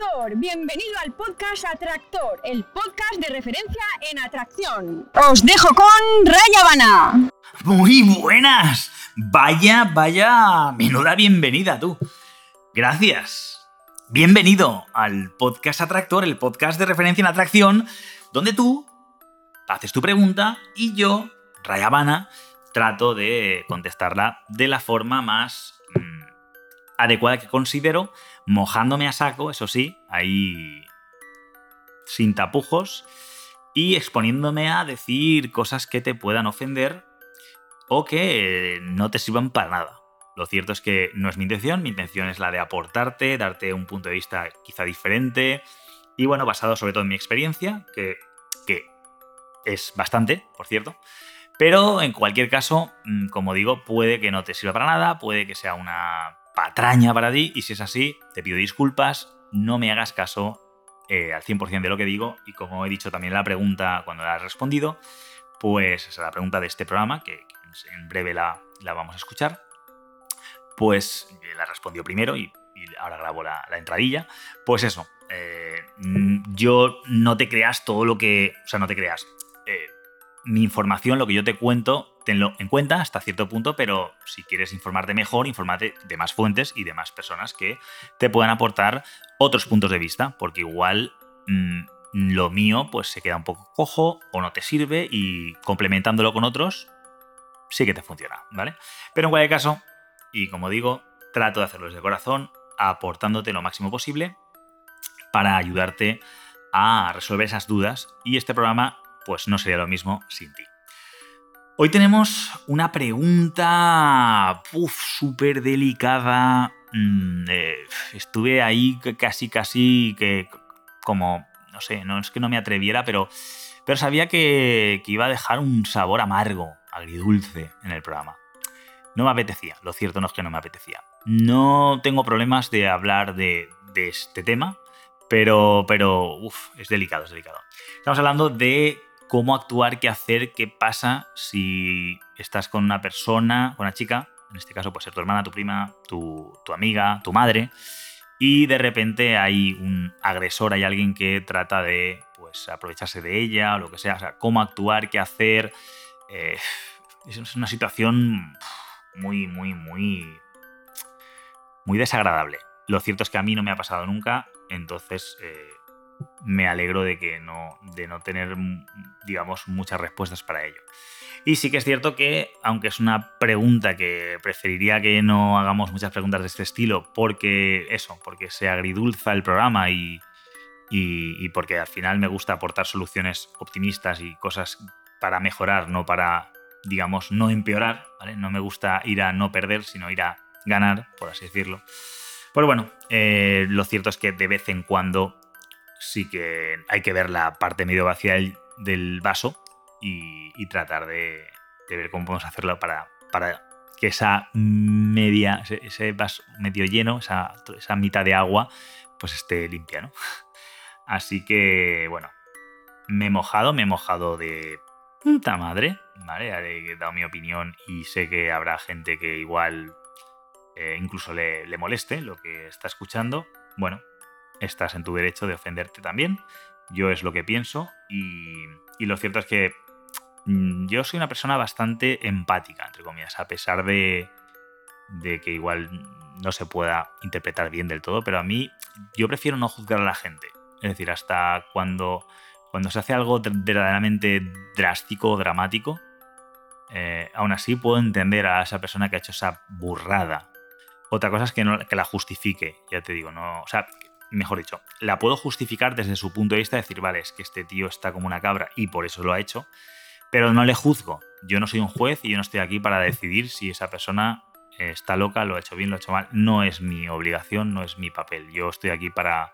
Atractor. Bienvenido al podcast Atractor, el podcast de referencia en atracción. Os dejo con Raya Habana. Muy buenas. Vaya, vaya, menuda bienvenida tú. Gracias. Bienvenido al podcast Atractor, el podcast de referencia en atracción, donde tú haces tu pregunta y yo, Raya Habana, trato de contestarla de la forma más adecuada que considero, mojándome a saco, eso sí, ahí sin tapujos, y exponiéndome a decir cosas que te puedan ofender o que no te sirvan para nada. Lo cierto es que no es mi intención, mi intención es la de aportarte, darte un punto de vista quizá diferente y bueno, basado sobre todo en mi experiencia, que, que es bastante, por cierto. Pero en cualquier caso, mm, como digo, puede que no te sirva para nada, puede que sea una patraña para ti y si es así, te pido disculpas, no me hagas caso eh, al 100% de lo que digo y como he dicho también la pregunta cuando la has respondido, pues esa es la pregunta de este programa, que, en breve la, la, vamos a escuchar, pues eh, la respondió primero y, ahora grabo la, la, entradilla, pues eso, eh, yo no te creas todo lo que, o sea, no te creas, mi información, lo que yo te cuento, tenlo en cuenta hasta cierto punto, pero si quieres informarte mejor, infórmate de más fuentes y de más personas que te puedan aportar otros puntos de vista, porque igual mmm, lo mío pues se queda un poco cojo o no te sirve y complementándolo con otros sí que te funciona, ¿vale? Pero en cualquier caso, y como digo, trato de hacerlo desde corazón, aportándote lo máximo posible para ayudarte a resolver esas dudas y este programa pues no sería lo mismo sin ti. Hoy tenemos una pregunta súper delicada. Mm, eh, estuve ahí casi, casi que como, no sé, no es que no me atreviera, pero, pero sabía que, iba a dejar un sabor amargo, agridulce en el programa. No me apetecía, lo cierto no es que no me apetecía. No tengo problemas de hablar de, de este tema, pero, pero uf, es delicado, es delicado. Estamos hablando de cómo actuar, qué hacer, qué pasa si estás con una persona, con una chica, en este caso puede ser tu hermana, tu prima, tu, amiga, tu madre, y de repente hay un agresor, hay alguien que trata de pues, aprovecharse de ella o lo que sea, o sea, cómo actuar, qué hacer. Eh, es una situación muy, muy, muy, muy desagradable. Lo cierto es que a mí no me ha pasado nunca, entonces eh, me alegro de que no, de no tener, digamos, muchas respuestas para ello. Y sí que es cierto que, aunque es una pregunta que preferiría que no hagamos muchas preguntas de este estilo, porque eso, porque se agridulza el programa y, y, y porque al final me gusta aportar soluciones optimistas y cosas para mejorar, no para, digamos, no empeorar, ¿vale? No me gusta ir a no perder, sino ir a ganar, por así decirlo. Pues bueno, eh, lo cierto es que de vez en cuando sí que hay que ver la parte medio vacía del, vaso y, tratar de, ver cómo podemos hacerlo para, para que esa media, ese, vaso medio lleno, esa, esa mitad de agua, pues esté limpia, ¿no? Así que, bueno, me he mojado, me he mojado de puta madre, ¿vale? He dado mi opinión y sé que habrá gente que igual eh, incluso le moleste lo que está escuchando. Bueno, estás en tu derecho de ofenderte también. Yo es lo que pienso y, y lo cierto es que mmm, yo soy una persona bastante empática, entre comillas, a pesar de, de, que igual no se pueda interpretar bien del todo, pero a mí yo prefiero no juzgar a la gente. Es decir, hasta cuando, cuando se hace algo verdaderamente drástico o dramático, eh, aún así puedo entender a esa persona que ha hecho esa burrada. Otra cosa es que, no, que la justifique, ya te digo, no, o sea, mejor dicho, la puedo justificar desde su punto de vista, decir, vale, es que este tío está como una cabra y por eso lo ha hecho, pero no le juzgo. Yo no soy un juez y yo no estoy aquí para decidir si esa persona está loca, lo ha hecho bien, lo ha hecho mal. No es mi obligación, no es mi papel. Yo estoy aquí para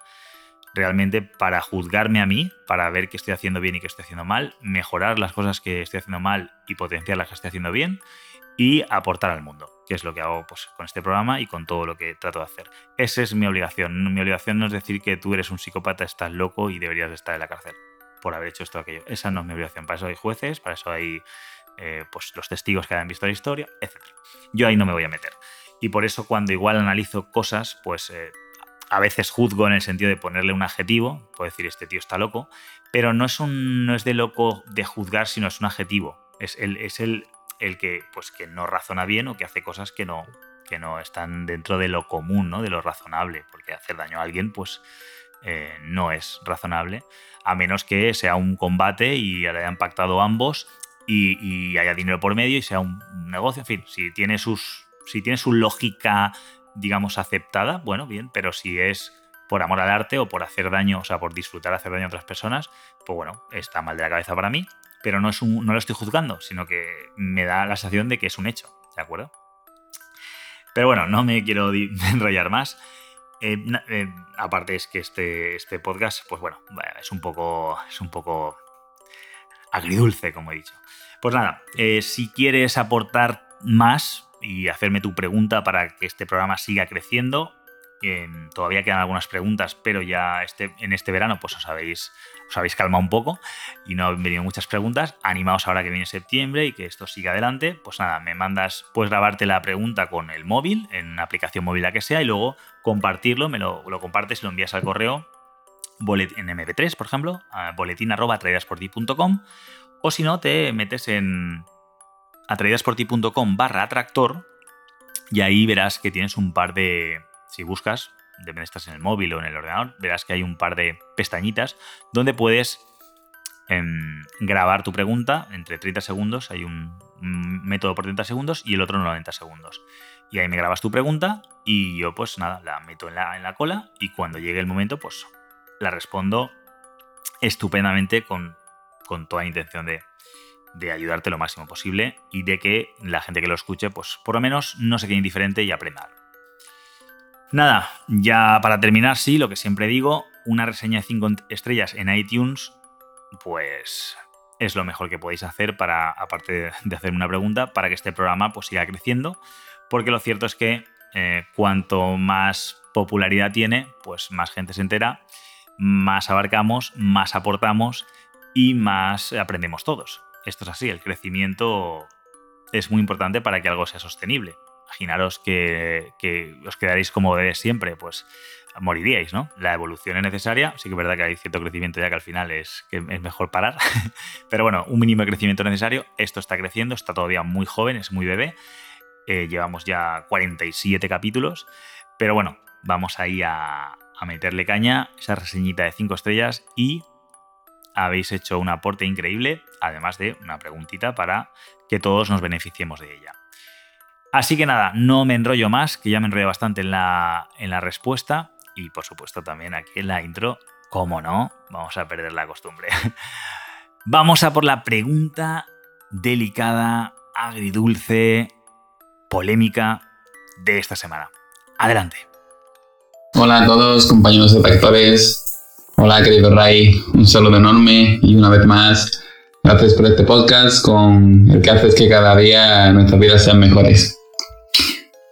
realmente para juzgarme a mí, para ver qué estoy haciendo bien y qué estoy haciendo mal, mejorar las cosas que estoy haciendo mal y potenciar las que estoy haciendo bien y aportar al mundo, que es lo que hago pues, con este programa y con todo lo que trato de hacer. Esa es mi obligación. Mi obligación no es decir que tú eres un psicópata, estás loco y deberías estar en la cárcel por haber hecho esto o aquello. Esa no es mi obligación. Para eso hay jueces, para eso hay eh, pues, los testigos que hayan visto la historia, etc. Yo ahí no me voy a meter. Y por eso cuando igual analizo cosas, pues eh, a veces juzgo en el sentido de ponerle un adjetivo, puedo decir este tío está loco, pero no es, un, no es de loco de juzgar, sino es un adjetivo. Es el, es el, el que, pues, que no razona bien o que hace cosas que no, que no están dentro de lo común, ¿no? de lo razonable, porque hacer daño a alguien pues eh, no es razonable, a menos que sea un combate y le hayan pactado ambos y, haya dinero por medio y sea un, negocio, en fin, si tiene, sus, si tiene su lógica digamos, aceptada, bueno, bien, pero si es por amor al arte o por hacer daño, o sea, por disfrutar hacer daño a otras personas, pues bueno, está mal de la cabeza para mí, pero no, es un, no lo estoy juzgando, sino que me da la sensación de que es un hecho, ¿de acuerdo? Pero bueno, no me quiero enrollar más. Eh, eh, aparte es que este, este podcast, pues bueno, es un poco, es un poco agridulce, como he dicho. Pues nada, eh, si quieres aportar más, y hacerme tu pregunta para que este programa siga creciendo. Todavía quedan algunas preguntas, pero ya este, en este verano pues os habéis, os calmado un poco y no han venido muchas preguntas. Animaos ahora que viene septiembre y que esto siga adelante. Pues nada, me mandas, puedes grabarte la pregunta con el móvil, en una aplicación móvil la que sea, y luego compartirlo, me lo, lo compartes y lo envías al correo en MP3, por ejemplo, a boletín arroba o si no, te metes en, atraídasporti.com barra atractor y ahí verás que tienes un par de, si buscas, depende estás en el móvil o en el ordenador, verás que hay un par de pestañitas donde puedes em, grabar tu pregunta entre 30 segundos, hay un, método por 30 segundos y el otro 90 segundos. Y ahí me grabas tu pregunta y yo pues nada, la meto en la, en la cola y cuando llegue el momento pues la respondo estupendamente con, con toda intención de, de ayudarte lo máximo posible y de que la gente que lo escuche, pues por lo menos no se quede indiferente y aprenda Nada, ya para terminar, sí, lo que siempre digo, una reseña de 5 estrellas en iTunes, pues es lo mejor que podéis hacer para, aparte de hacerme una pregunta, para que este programa pues siga creciendo, porque lo cierto es que eh, cuanto más popularidad tiene, pues más gente se entera, más abarcamos, más aportamos y más aprendemos todos esto es así, el crecimiento es muy importante para que algo sea sostenible. Imaginaros que, os quedaréis como de siempre, pues moriríais, ¿no? La evolución es necesaria, sí que es verdad que hay cierto crecimiento ya que al final es, que es mejor parar, pero bueno, un mínimo de crecimiento necesario, esto está creciendo, está todavía muy joven, es muy bebé, eh, llevamos ya 47 capítulos, pero bueno, vamos ahí a, a meterle caña, esa reseñita de 5 estrellas y habéis hecho un aporte increíble, además de una preguntita para que todos nos beneficiemos de ella. Así que nada, no me enrollo más, que ya me enrollo bastante en la, en la respuesta y por supuesto también aquí en la intro, como no, vamos a perder la costumbre. vamos a por la pregunta delicada, agridulce, polémica de esta semana. Adelante. Hola a todos, compañeros de tractores. Hola, querido Ray, un saludo enorme y una vez más, gracias por este podcast con el que haces que cada día nuestras vidas sean mejores.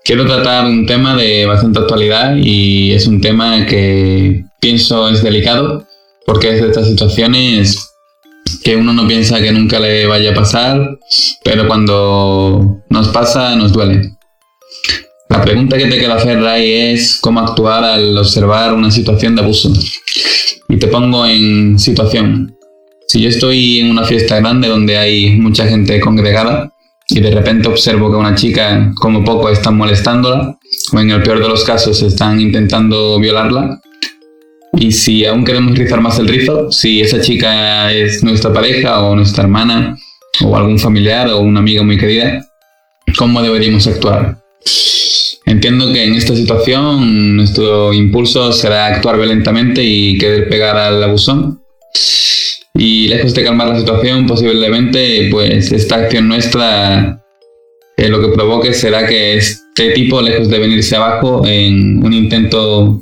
Quiero tratar un tema de bastante actualidad y es un tema que pienso es delicado porque es de estas situaciones que uno no piensa que nunca le vaya a pasar, pero cuando nos pasa nos duele. La pregunta que te quiero hacer, Ray, es cómo actuar al observar una situación de abuso. Y te pongo en situación. Si yo estoy en una fiesta grande donde hay mucha gente congregada y de repente observo que una chica como poco están molestándola o en el peor de los casos están intentando violarla, y si aún queremos rizar más el rizo, si esa chica es nuestra pareja o nuestra hermana o algún familiar o una amiga muy querida, ¿cómo deberíamos actuar? Entiendo que en esta situación nuestro impulso será actuar violentamente y querer pegar al abusón. Y lejos de calmar la situación, posiblemente, pues esta acción nuestra eh, lo que provoque será que este tipo, lejos de venirse abajo en un intento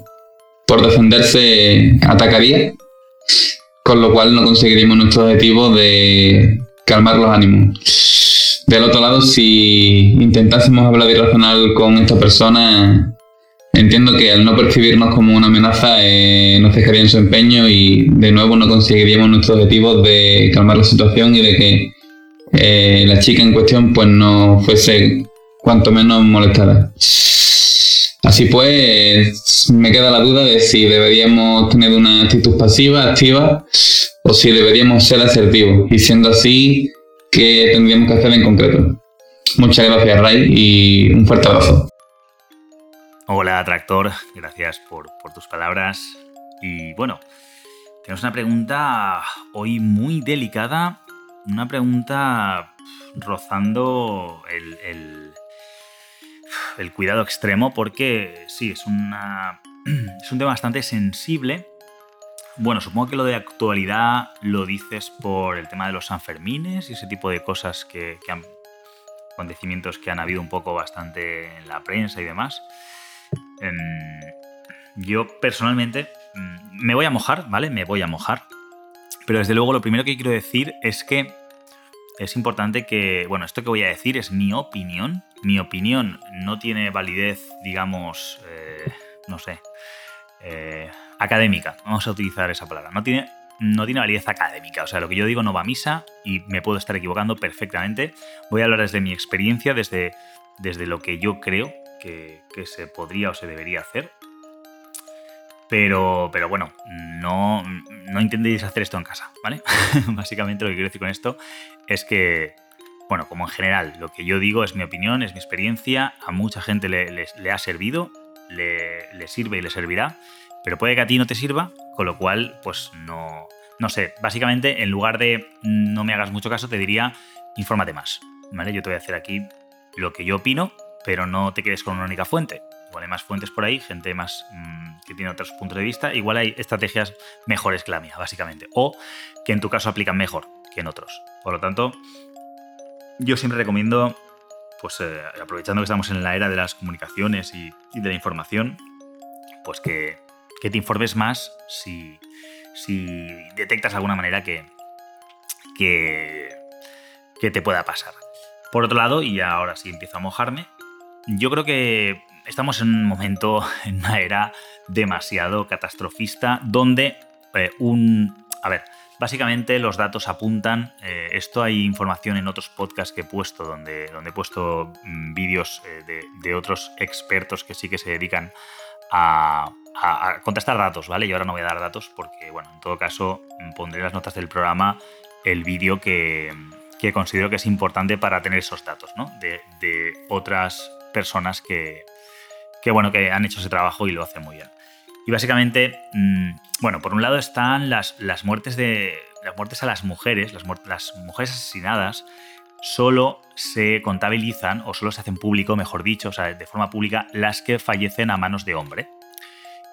por defenderse, atacaría, con lo cual no conseguiríamos nuestro objetivo de calmar los ánimos. Del otro lado, si intentásemos hablar irracional con esta persona, entiendo que al no percibirnos como una amenaza, eh, dejaría en su empeño y de nuevo no conseguiríamos nuestro objetivo de calmar la situación y de que eh, la chica en cuestión pues no fuese cuanto menos molestada. Así pues, me queda la duda de si deberíamos tener una actitud pasiva, activa, o si deberíamos ser asertivos. Y siendo así, ¿qué tendríamos que hacer en concreto? Muchas gracias, Ray, y un fuerte abrazo. Hola, Tractor, gracias por, tus palabras. Y bueno, tenemos una pregunta hoy muy delicada, una pregunta rozando el el cuidado extremo porque sí, es, una, es un tema bastante sensible. Bueno, supongo que lo de actualidad lo dices por el tema de los Sanfermines y ese tipo de cosas que, han acontecimientos que han habido un poco bastante en la prensa y demás. Em, yo personalmente mm, me voy a mojar, ¿vale? Me voy a mojar. Pero desde luego lo primero que quiero decir es que es importante que, bueno, esto que voy a decir es mi opinión. Mi opinión no tiene validez, digamos, eh, no sé, eh, académica. Vamos a utilizar esa palabra. No tiene, no tiene validez académica. O sea, lo que yo digo no va a misa y me puedo estar equivocando perfectamente. Voy a hablar desde mi experiencia, desde, desde lo que yo creo que, se podría o se debería hacer. Pero, pero bueno, no, no intentéis hacer esto en casa, ¿vale? Básicamente lo que quiero decir con esto es que, bueno, como en general, lo que yo digo es mi opinión, es mi experiencia, a mucha gente le, ha servido, le, sirve y le servirá, pero puede que a ti no te sirva, con lo cual, pues no, no sé, básicamente en lugar de no me hagas mucho caso, te diría, infórmate más, ¿vale? Yo te voy a hacer aquí lo que yo opino, pero no te quedes con una única fuente. Igual hay más fuentes por ahí, gente más mm, que tiene otros puntos de vista. Igual hay estrategias mejores que la mía, básicamente. O que en tu caso aplican mejor que en otros. Por lo tanto, yo siempre recomiendo, pues eh, aprovechando que estamos en la era de las comunicaciones y, de la información, pues que, te informes más si, si detectas alguna manera que, te pueda pasar. Por otro lado, y ahora sí empiezo a mojarme, yo creo que estamos en un momento, en una era demasiado catastrofista, donde eh, un... A ver, básicamente los datos apuntan, eh, esto hay información en otros podcasts que he puesto, donde, donde he puesto mm, vídeos eh, de, otros expertos que sí que se dedican a, contestar datos, ¿vale? Y ahora no voy a dar datos porque, bueno, en todo caso mm, pondré las notas del programa el vídeo que, que considero que es importante para tener esos datos, ¿no? De otras personas que, que bueno, que han hecho ese trabajo y lo hacen muy bien. Y básicamente, mm, bueno, por un lado están las, las muertes de. Las muertes a las mujeres, las, mujeres asesinadas, solo se contabilizan o solo se hacen público, mejor dicho, o sea, de forma pública, las que fallecen a manos de hombre.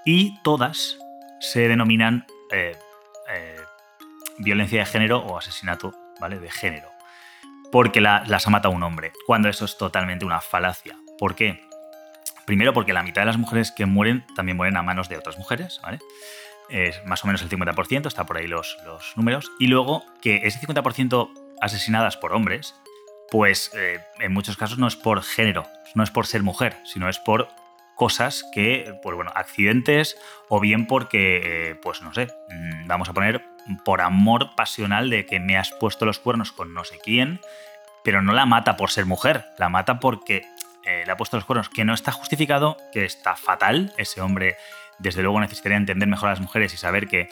Y todas se denominan eh, eh, violencia de género o asesinato, ¿vale? De género. Porque las ha matado un hombre, cuando eso es totalmente una falacia. ¿Por qué? Primero porque la mitad de las mujeres que mueren también mueren a manos de otras mujeres, ¿vale? Es más o menos el 50%, está por ahí los, los números. Y luego que ese 50% asesinadas por hombres, pues eh, en muchos casos no es por género, no es por ser mujer, sino es por cosas que, pues bueno, accidentes o bien porque, eh, pues no sé, mm, vamos a poner por amor pasional de que me has puesto los cuernos con no sé quién, pero no la mata por ser mujer, la mata porque eh, le ha puesto los cuernos, que no está justificado, que está fatal. Ese hombre, desde luego, necesitaría entender mejor a las mujeres y saber que,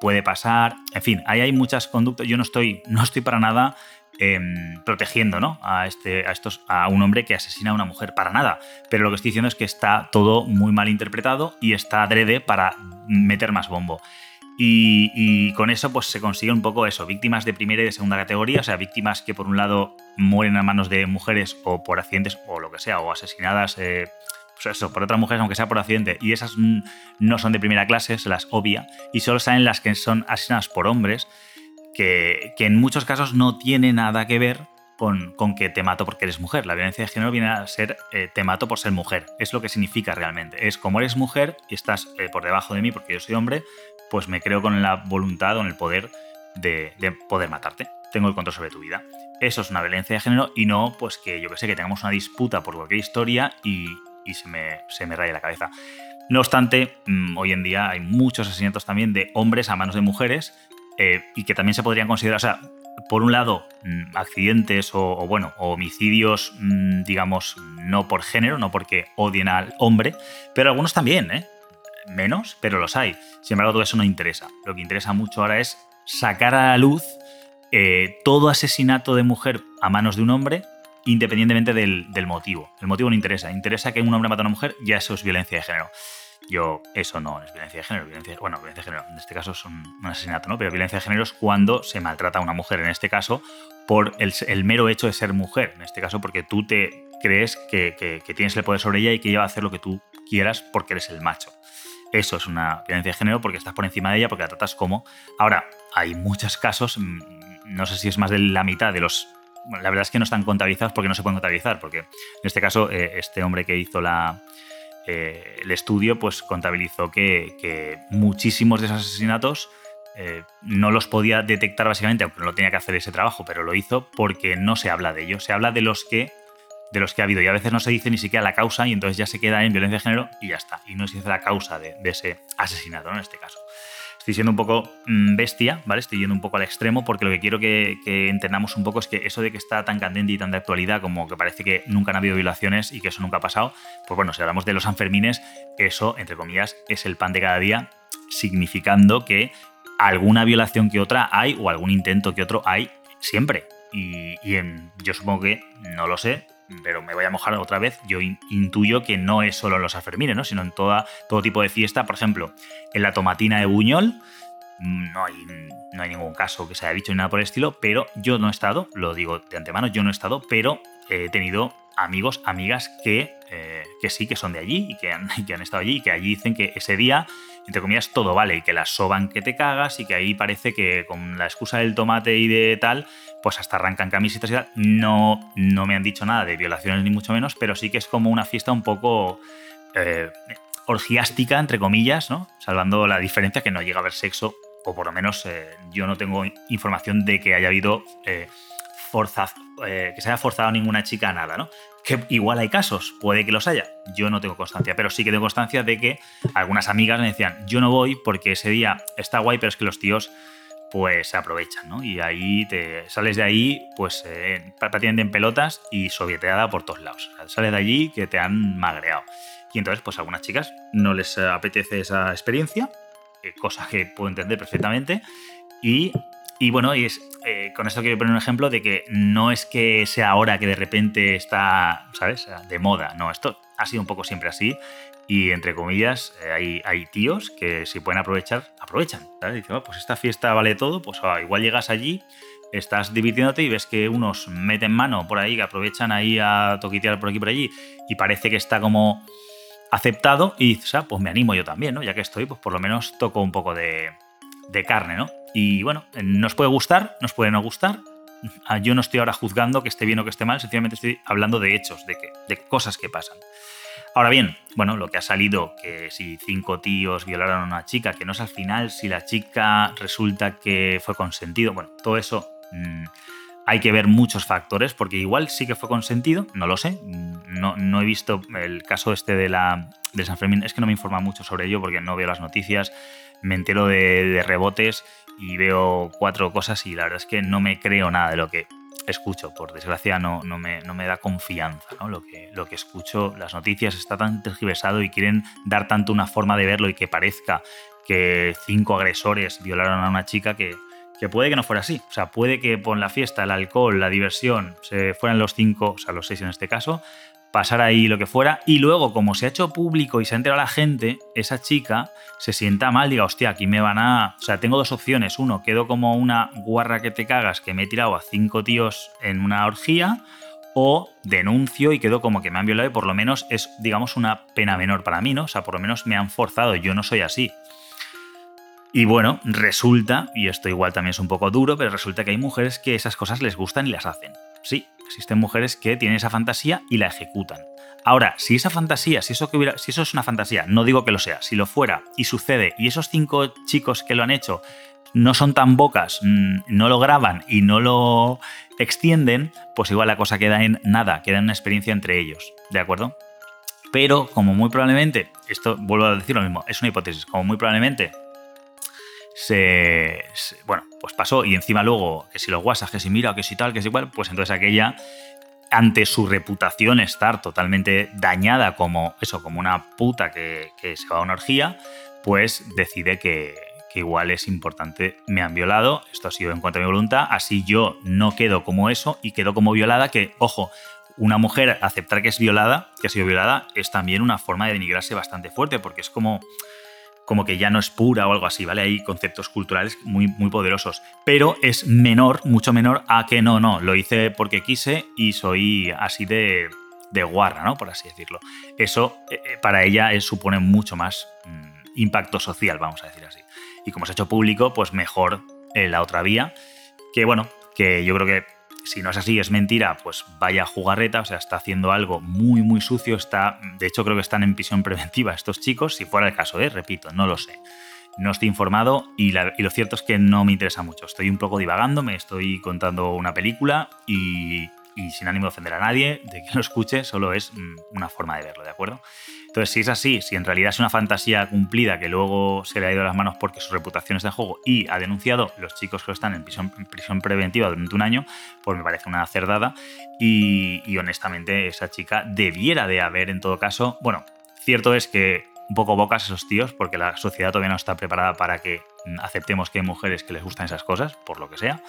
puede pasar. En fin, hay muchas conductas. Yo no estoy, no estoy para nada em, protegiendo ¿no? a, este, a, estos, a un hombre que asesina a una mujer, para nada. Pero lo que estoy diciendo es que está todo muy mal interpretado y está adrede para meter más bombo. Y, con eso pues se consigue un poco eso, víctimas de primera y de segunda categoría, o sea, víctimas que por un lado mueren a manos de mujeres o por accidentes o lo que sea, o asesinadas, eh, pues eso, por otras mujeres, aunque sea por accidente, y esas no son de primera clase, se las obvia, y solo salen las que son asesinadas por hombres, que, que en muchos casos no tiene nada que ver con, con, que te mato porque eres mujer. La violencia de género viene a ser eh, te mato por ser mujer. Es lo que significa realmente. Es como eres mujer y estás eh, por debajo de mí porque yo soy hombre, pues me creo con la voluntad o en el poder de, de, poder matarte. Tengo el control sobre tu vida. Eso es una violencia de género y no, pues que yo que sé, que tengamos una disputa por cualquier historia y, y se, me, se me raye la cabeza. No obstante, mmm, hoy en día hay muchos asesinatos también de hombres a manos de mujeres eh, y que también se podrían considerar, o sea, por un lado, mmm, accidentes o, o, bueno, homicidios, mmm, digamos, no por género, no porque odien al hombre, pero algunos también, ¿eh? Menos, pero los hay. Sin embargo, todo eso no interesa. Lo que interesa mucho ahora es sacar a la luz eh, todo asesinato de mujer a manos de un hombre independientemente del, motivo. El motivo no interesa. Interesa que un hombre mata a una mujer, ya eso es violencia de género. Yo, eso no es violencia de género. Violencia, bueno, violencia de género, en este caso es un, asesinato, ¿no? Pero violencia de género es cuando se maltrata a una mujer, en este caso, por el, mero hecho de ser mujer. En este caso, porque tú te crees que, que, tienes el poder sobre ella y que ella va a hacer lo que tú quieras porque eres el macho. Eso es una violencia de género porque estás por encima de ella, porque la tratas como. Ahora, hay muchos casos, mm, no sé si es más de la mitad de los la verdad es que no están contabilizados porque no se pueden contabilizar, porque en este caso eh, este hombre que hizo la, eh, el estudio pues contabilizó que, que, muchísimos de esos asesinatos eh, no los podía detectar básicamente, aunque no lo tenía que hacer ese trabajo, pero lo hizo porque no se habla de ellos, se habla de los que de los que ha habido y a veces no se dice ni siquiera la causa y entonces ya se queda en violencia de género y ya está, y no se dice la causa de, ese asesinato en este caso estoy siendo un poco mmm, bestia, ¿vale? Estoy yendo un poco al extremo porque lo que quiero que, entendamos un poco es que eso de que está tan candente y tan de actualidad como que parece que nunca han habido violaciones y que eso nunca ha pasado, pues bueno, si hablamos de los Sanfermines, eso, entre comillas, es el pan de cada día, significando que alguna violación que otra hay o algún intento que otro hay siempre. Y, yo supongo que, no lo sé, pero me voy a mojar otra vez, yo intuyo que no es solo en los Sanfermines, ¿no? sino en toda, todo tipo de fiesta. Por ejemplo, en la tomatina de Buñol mm, no hay, no hay ningún caso que se haya dicho ni nada por el estilo, pero yo no he estado, lo digo de antemano, yo no he estado, pero he tenido amigos, amigas que, eh, que sí, que son de allí y que, han, que han estado allí y que allí dicen que ese día entre comillas, todo vale y que las soban que te cagas y que ahí parece que con la excusa del tomate y de tal, pues hasta arrancan camisetas y tal. No, no me han dicho nada de violaciones ni mucho menos, pero sí que es como una fiesta un poco eh, orgiástica, entre comillas, ¿no? Salvando la diferencia que no llega a haber sexo, o por lo menos eh, yo no tengo información de que haya habido eh, que se haya forzado ninguna chica a nada, ¿no? que igual hay casos, puede que los haya, yo no tengo constancia, pero sí que tengo constancia de que algunas amigas me decían, yo no voy porque ese día está guay, pero es que los tíos pues se aprovechan, ¿no? Y ahí te sales de ahí, pues eh, prácticamente en pelotas y sovieteada por todos lados. Sales de allí que te han magreado. Y entonces, pues a algunas chicas no les apetece esa experiencia, eh, cosa que puedo entender perfectamente, y y bueno, y es, eh, con esto quiero poner un ejemplo de que no es que sea ahora que de repente está, ¿sabes?, de moda. No, esto ha sido un poco siempre así. Y entre comillas, eh, hay, hay, tíos que si pueden aprovechar, aprovechan. ¿sabes? Dicen, oh, pues esta fiesta vale todo, pues oh, igual llegas allí, estás divirtiéndote y ves que unos meten mano por ahí, que aprovechan ahí a toquitear por aquí por allí, y parece que está como aceptado, y dices, ah, pues me animo yo también, ¿no? Ya que estoy, pues por lo menos toco un poco de, de carne, ¿no? Y bueno, nos puede gustar, nos puede no gustar. Ah, yo no estoy ahora juzgando que esté bien o que esté mal, sencillamente estoy hablando de hechos, de, que, de cosas que pasan. Ahora bien, bueno, lo que ha salido, que si cinco tíos violaron a una chica, que no es al final si la chica resulta que fue consentido, bueno, todo eso mmm, hay que ver muchos factores, porque igual sí que fue consentido, no lo sé, no, no he visto el caso este de la de San Fermín, es que no me informa mucho sobre ello porque no veo las noticias, me entero de rebotes y veo cuatro cosas y la verdad es que no me creo nada de lo que escucho. Por desgracia no, no, me, no me da confianza ¿no? lo, que, lo que escucho. Las noticias está tan tergiversado y quieren dar tanto una forma de verlo y que parezca que cinco agresores violaron a una chica que, que puede que no fuera así. O sea, puede que por la fiesta, el alcohol, la diversión, se fueran los cinco, o sea, los seis en este caso, pasar ahí lo que fuera, y luego, como se ha hecho público y se ha enterado la gente, esa chica se sienta mal, diga, hostia, aquí me van a. O sea, tengo dos opciones. Uno, quedo como una guarra que te cagas que me he tirado a cinco tíos en una orgía, o denuncio y quedo como que me han violado y por lo menos es, digamos, una pena menor para mí, ¿no? O sea, por lo menos me han forzado, yo no soy así. Y bueno, resulta, y esto igual también es un poco duro, pero resulta que hay mujeres que esas cosas les gustan y las hacen. Sí, existen mujeres que tienen esa fantasía y la ejecutan. Ahora, si esa fantasía, si eso, hubiera, si eso es una fantasía, no digo que lo sea, si lo fuera y sucede y esos cinco chicos que lo han hecho no son tan bocas, mm, no lo graban y no lo extienden, pues igual la cosa queda en nada, queda en una experiencia entre ellos, ¿de acuerdo? Pero como muy probablemente, esto vuelvo a decir lo mismo, es una hipótesis, como muy probablemente se, bueno, pues pasó y encima luego que si los WhatsApp, que si mira, que si tal, que si igual, pues entonces aquella ante su reputación estar totalmente dañada como eso, como una puta que, se va a una orgía, pues decide que, que, igual es importante, me han violado, esto ha sido en cuanto a mi voluntad, así yo no quedo como eso y quedo como violada, que, ojo, una mujer aceptar que es violada, que ha sido violada, es también una forma de denigrarse bastante fuerte, porque es como como que ya no es pura o algo así, ¿vale? Hay conceptos culturales muy, muy poderosos, pero es menor, mucho menor a que no, no, lo hice porque quise y soy así de, de guarra, ¿no? Por así decirlo. Eso eh, eh, para ella supone mucho más mm, impacto social, vamos a decir así. Y como se ha hecho público, pues mejor eh, la otra vía, que bueno, que yo creo que si no es así, es mentira, pues vaya jugarreta, o sea, está haciendo algo muy, muy sucio, está, de hecho creo que están en prisión preventiva estos chicos, si fuera el caso, ¿eh? repito, no lo sé. No estoy informado y, lo cierto es que no me interesa mucho. Estoy un poco divagando, me estoy contando una película y, y sin ánimo de ofender a nadie, de que lo escuche, solo es mm, una forma de verlo, ¿de acuerdo? Entonces, si es así, si en realidad es una fantasía cumplida que luego se le ha ido a las manos porque su reputación es de juego y ha denunciado los chicos que están en prisión, preventiva durante un año, pues me parece una cerdada y, honestamente esa chica debiera de haber en todo caso, bueno, cierto es que un poco bocas esos tíos porque la sociedad todavía no está preparada para que aceptemos que hay mujeres que les gustan esas cosas, por lo que sea,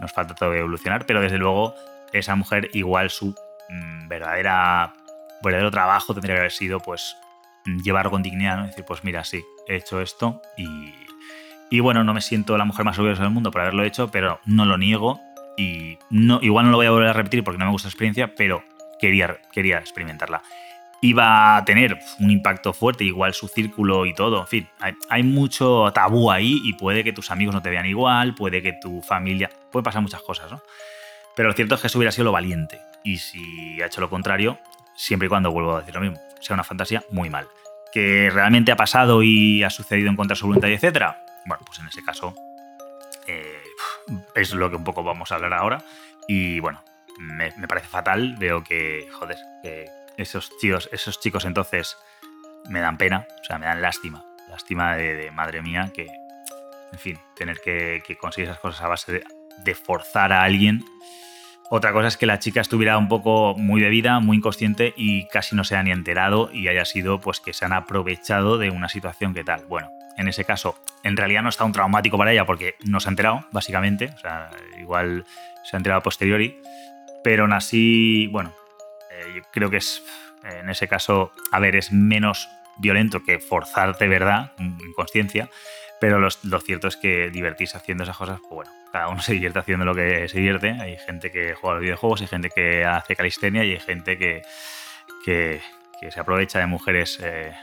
nos falta todavía evolucionar, pero desde luego esa mujer igual su mm, verdadera verdadero trabajo tendría que haber sido, pues, llevarlo con dignidad, ¿no? Decir, pues mira, sí, he hecho esto y, y bueno, no me siento la mujer más orgullosa del mundo por haberlo hecho, pero no lo niego y no, igual no lo voy a volver a repetir porque no me gusta la experiencia, pero quería, quería experimentarla. Iba a tener un impacto fuerte, igual su círculo y todo, en fin, hay, hay mucho tabú ahí y puede que tus amigos no te vean igual, puede que tu familia, puede pasar muchas cosas, ¿no? Pero lo cierto es que eso hubiera sido lo valiente. Y si ha hecho lo contrario, siempre y cuando, vuelvo a decir lo mismo, sea una fantasía muy mal. Que realmente ha pasado y ha sucedido en contra su voluntad, etcétera. Bueno, pues en ese caso eh, es lo que un poco vamos a hablar ahora. Y bueno, me, parece fatal. Veo que, joder, que esos chicos, esos chicos entonces me dan pena, o sea, me dan lástima. Lástima de, madre mía que, en fin, tener que, conseguir esas cosas a base de forzar a alguien otra cosa es que la chica estuviera un poco muy bebida, muy inconsciente y casi no se haya ni enterado y haya sido pues que se han aprovechado de una situación que tal. Bueno, en ese caso, en realidad no está un traumático para ella porque no se ha enterado, básicamente. O sea, igual se ha enterado a posteriori. Pero aún así, bueno, eh, creo que es, en ese caso, a ver, es menos violento que forzar de verdad, en Pero lo, cierto es que divertirse haciendo esas cosas, pues bueno, cada uno se divierte haciendo lo que se divierte. Hay gente que juega a los videojuegos, hay gente que hace calistenia y hay gente que, que, se aprovecha de mujeres eh,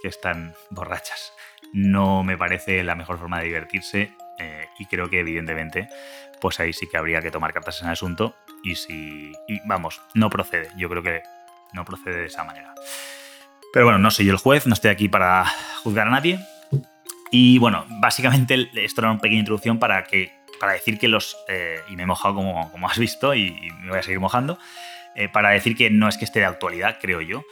que están borrachas. No me parece la mejor forma de divertirse eh, y creo que evidentemente pues ahí sí que habría que tomar cartas en el asunto y si y vamos, no procede. Yo creo que no procede de esa manera. Pero bueno, no soy yo el juez, no estoy aquí para juzgar a nadie. Y bueno, básicamente esto era una pequeña introducción para, que, para decir que los... Eh, y me he mojado como, como has visto y, me voy a seguir mojando. Eh, para decir que no es que esté de actualidad, creo yo.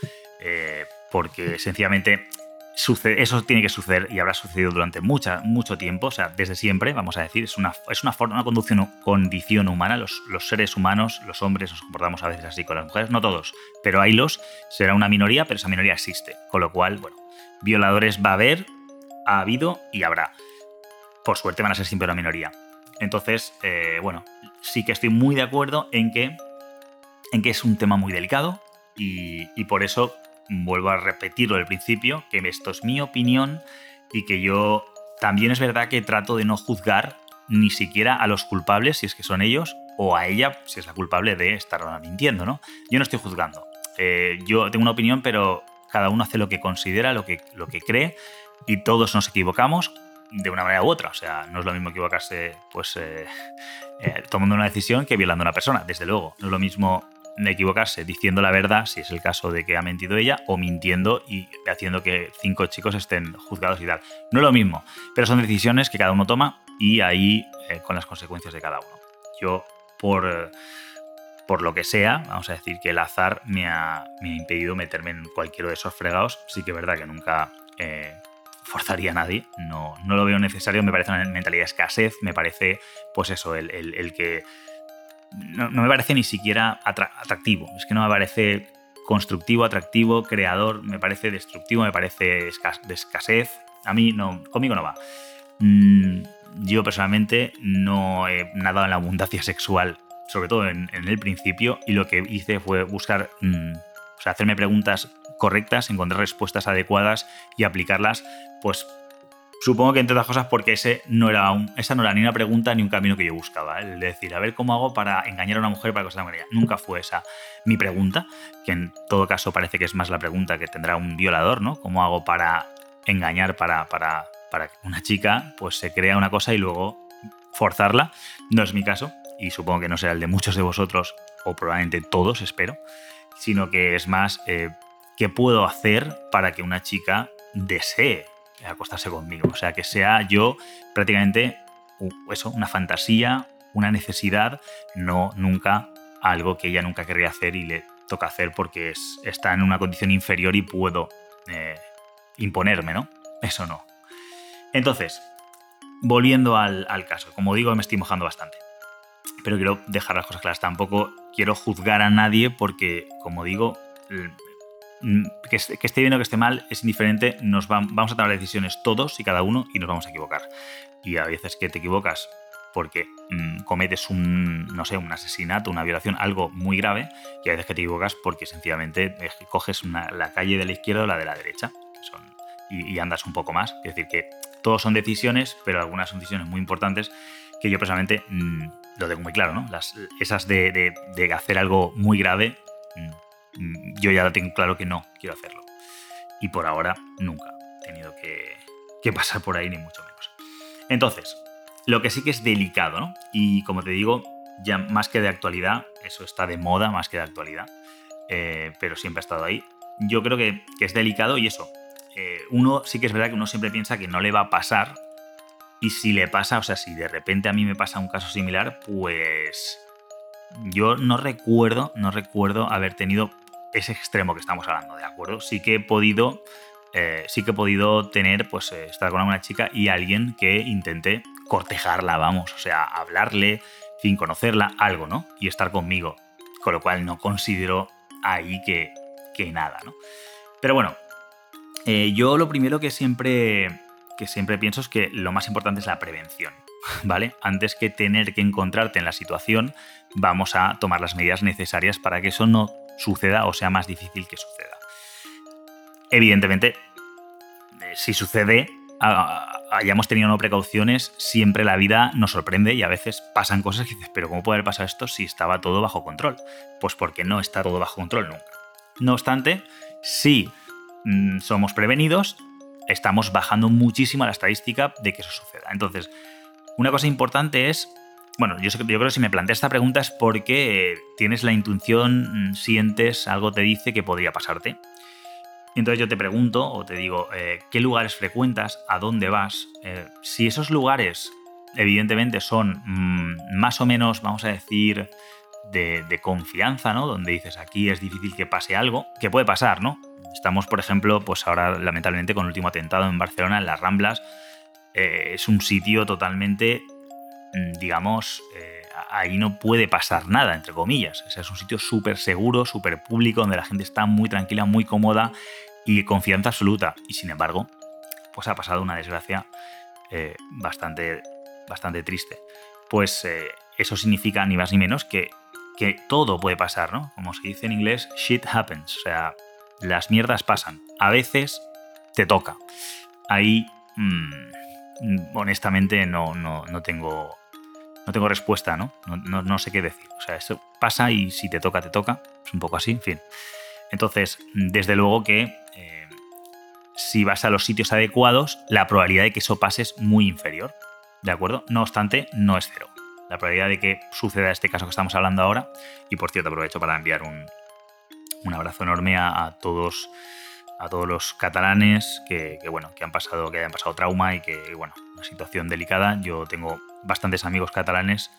Eh, porque sencillamente sucede, eso tiene que suceder y habrá sucedido durante mucha, mucho tiempo, o sea, desde siempre, vamos a decir, es una, es una, forma, una conducción, condición humana, los, los, seres humanos, los hombres nos comportamos a veces así con las mujeres, no todos, pero hay los, será una minoría, pero esa minoría existe, con lo cual, bueno, violadores va a haber, ha habido y habrá. Por suerte van a ser siempre una minoría. Entonces, eh, bueno, sí que estoy muy de acuerdo en que, en que es un tema muy delicado y, y por eso vuelvo a repetirlo del principio, que esto es mi opinión y que yo también es verdad que trato de no juzgar ni siquiera a los culpables, si es que son ellos, o a ella, si es la culpable de estar mintiendo, ¿no? Yo no estoy juzgando. Eh, yo tengo una opinión, pero cada uno hace lo que considera, lo que, lo que cree, y todos nos equivocamos, de una manera u otra. O sea, no es lo mismo equivocarse, pues, eh, eh, tomando una decisión que violando a una persona, desde luego. No es lo mismo equivocarse diciendo la verdad, si es el caso de que ha mentido ella, o mintiendo y haciendo que cinco chicos estén juzgados y tal. No es lo mismo, pero son decisiones que cada uno toma y ahí eh, con las consecuencias de cada uno. Yo, por, por lo que sea, vamos a decir que el azar me ha, impedido meterme en cualquiera de esos fregados. Sí que es verdad que nunca forzaría a nadie, no, no lo veo necesario, me parece una mentalidad de escasez, me parece, pues eso, el, que... No, me parece ni siquiera atractivo, es que no me parece constructivo, atractivo, creador, me parece destructivo, me parece de escasez, a mí no, conmigo no va. Mm, yo personalmente no he nadado en la abundancia sexual, sobre todo en, el principio, y lo que hice fue buscar, mm, o sea, hacerme preguntas correctas, encontrar respuestas adecuadas y aplicarlas, pues supongo que entre otras cosas porque ese no era un, esa no era ni una pregunta ni un camino que yo buscaba. ¿eh? El de decir, a ver cómo hago para engañar a una mujer para de manera. Nunca fue esa mi pregunta, que en todo caso parece que es más la pregunta que tendrá un violador, ¿no? ¿Cómo hago para engañar para, para, para que una chica pues se crea una cosa y luego forzarla? No es mi caso y supongo que no será el de muchos de vosotros o probablemente todos, espero, sino que es más... Eh, ¿qué puedo hacer para que una chica desee acostarse conmigo? O sea, que sea yo prácticamente eso, una fantasía, una necesidad, no nunca algo que ella nunca querría hacer y le toca hacer porque es, está en una condición inferior y puedo eh, imponerme, ¿no? Eso no. Entonces, volviendo al, al, caso, como digo, me estoy mojando bastante. Pero quiero dejar las cosas claras. Tampoco quiero juzgar a nadie porque, como digo, Mm, que, esté bien o que esté mal es indiferente, nos vamos a tomar decisiones todos y cada uno y nos vamos a equivocar. Y a veces que te equivocas porque mm, cometes un, no sé, un asesinato, una violación, algo muy grave, y a veces que te equivocas porque sencillamente coges la calle de la izquierda o la de la derecha, y, andas un poco más. Es decir, que todos son decisiones, pero algunas son decisiones muy importantes que yo personalmente mm, lo tengo muy claro, ¿no? Esas de, hacer algo muy grave yo ya tengo claro que no quiero hacerlo. Y por ahora nunca he tenido que, pasar por ahí, ni mucho menos. Entonces, lo que sí que es delicado, ¿no? Y como te digo, ya más que de actualidad, eso está de moda más que de actualidad, eh, pero siempre ha estado ahí. Yo creo que, es delicado y eso, eh, uno sí que es verdad que uno siempre piensa que no le va a pasar y si le pasa, o sea, si de repente a mí me pasa un caso similar, pues yo no recuerdo, no recuerdo haber tenido ese extremo que estamos hablando, ¿de acuerdo? Sí que he podido, eh, sí que he podido tener, pues, eh, estar con una chica y alguien que intente cortejarla, vamos, o sea, hablarle, fin, conocerla, algo, ¿no? Y estar conmigo. Con lo cual no considero ahí que, que nada, ¿no? Pero bueno, eh, yo lo primero que siempre, que siempre pienso es que lo más importante es la prevención, ¿vale? Antes que tener que encontrarte en la situación, vamos a tomar las medidas necesarias para que eso no suceda o sea más difícil que suceda. Evidentemente, eh, si sucede, hayamos tenido no precauciones, siempre la vida nos sorprende y a veces pasan cosas que dices, pero ¿cómo puede haber pasado esto si estaba todo bajo control? Pues porque no está todo bajo control nunca. No obstante, si mm, somos prevenidos, estamos bajando muchísimo la estadística de que eso suceda. Entonces, una cosa importante es bueno, yo, yo, creo que si me planteas esta pregunta es porque tienes la intuición, mm, sientes, algo te dice que podría pasarte. Entonces yo te pregunto o te digo, eh, ¿qué lugares frecuentas? ¿A dónde vas? Eh, si esos lugares, evidentemente, son mm, más o menos, vamos a decir, de, confianza, ¿no? Donde dices, aquí es difícil que pase algo, que puede pasar, ¿no? Estamos, por ejemplo, pues ahora lamentablemente con el último atentado en Barcelona, en las Ramblas, eh, es un sitio totalmente digamos, eh, ahí no puede pasar nada, entre comillas. es un sitio súper seguro, súper público, donde la gente está muy tranquila, muy cómoda y confianza absoluta. Y sin embargo, pues ha pasado una desgracia eh, bastante, bastante triste. Pues eh, eso significa ni más ni menos que, que todo puede pasar, ¿no? Como se dice en inglés, shit happens. O sea, las mierdas pasan. A veces te toca. Ahí, mm, honestamente, no, no, no tengo no tengo respuesta, ¿no? No, sé qué decir. O sea, eso pasa y si te toca, te toca. Es un poco así, en fin. Entonces, desde luego que eh, si vas a los sitios adecuados, la probabilidad de que eso pase es muy inferior. ¿De acuerdo? No obstante, no es cero. La probabilidad de que suceda este caso que estamos hablando ahora, y por cierto aprovecho para enviar un, un abrazo enorme a, todos a todos los catalanes que, bueno que han pasado que hayan pasado trauma y que bueno una situación delicada. Yo tengo bastantes amigos catalanes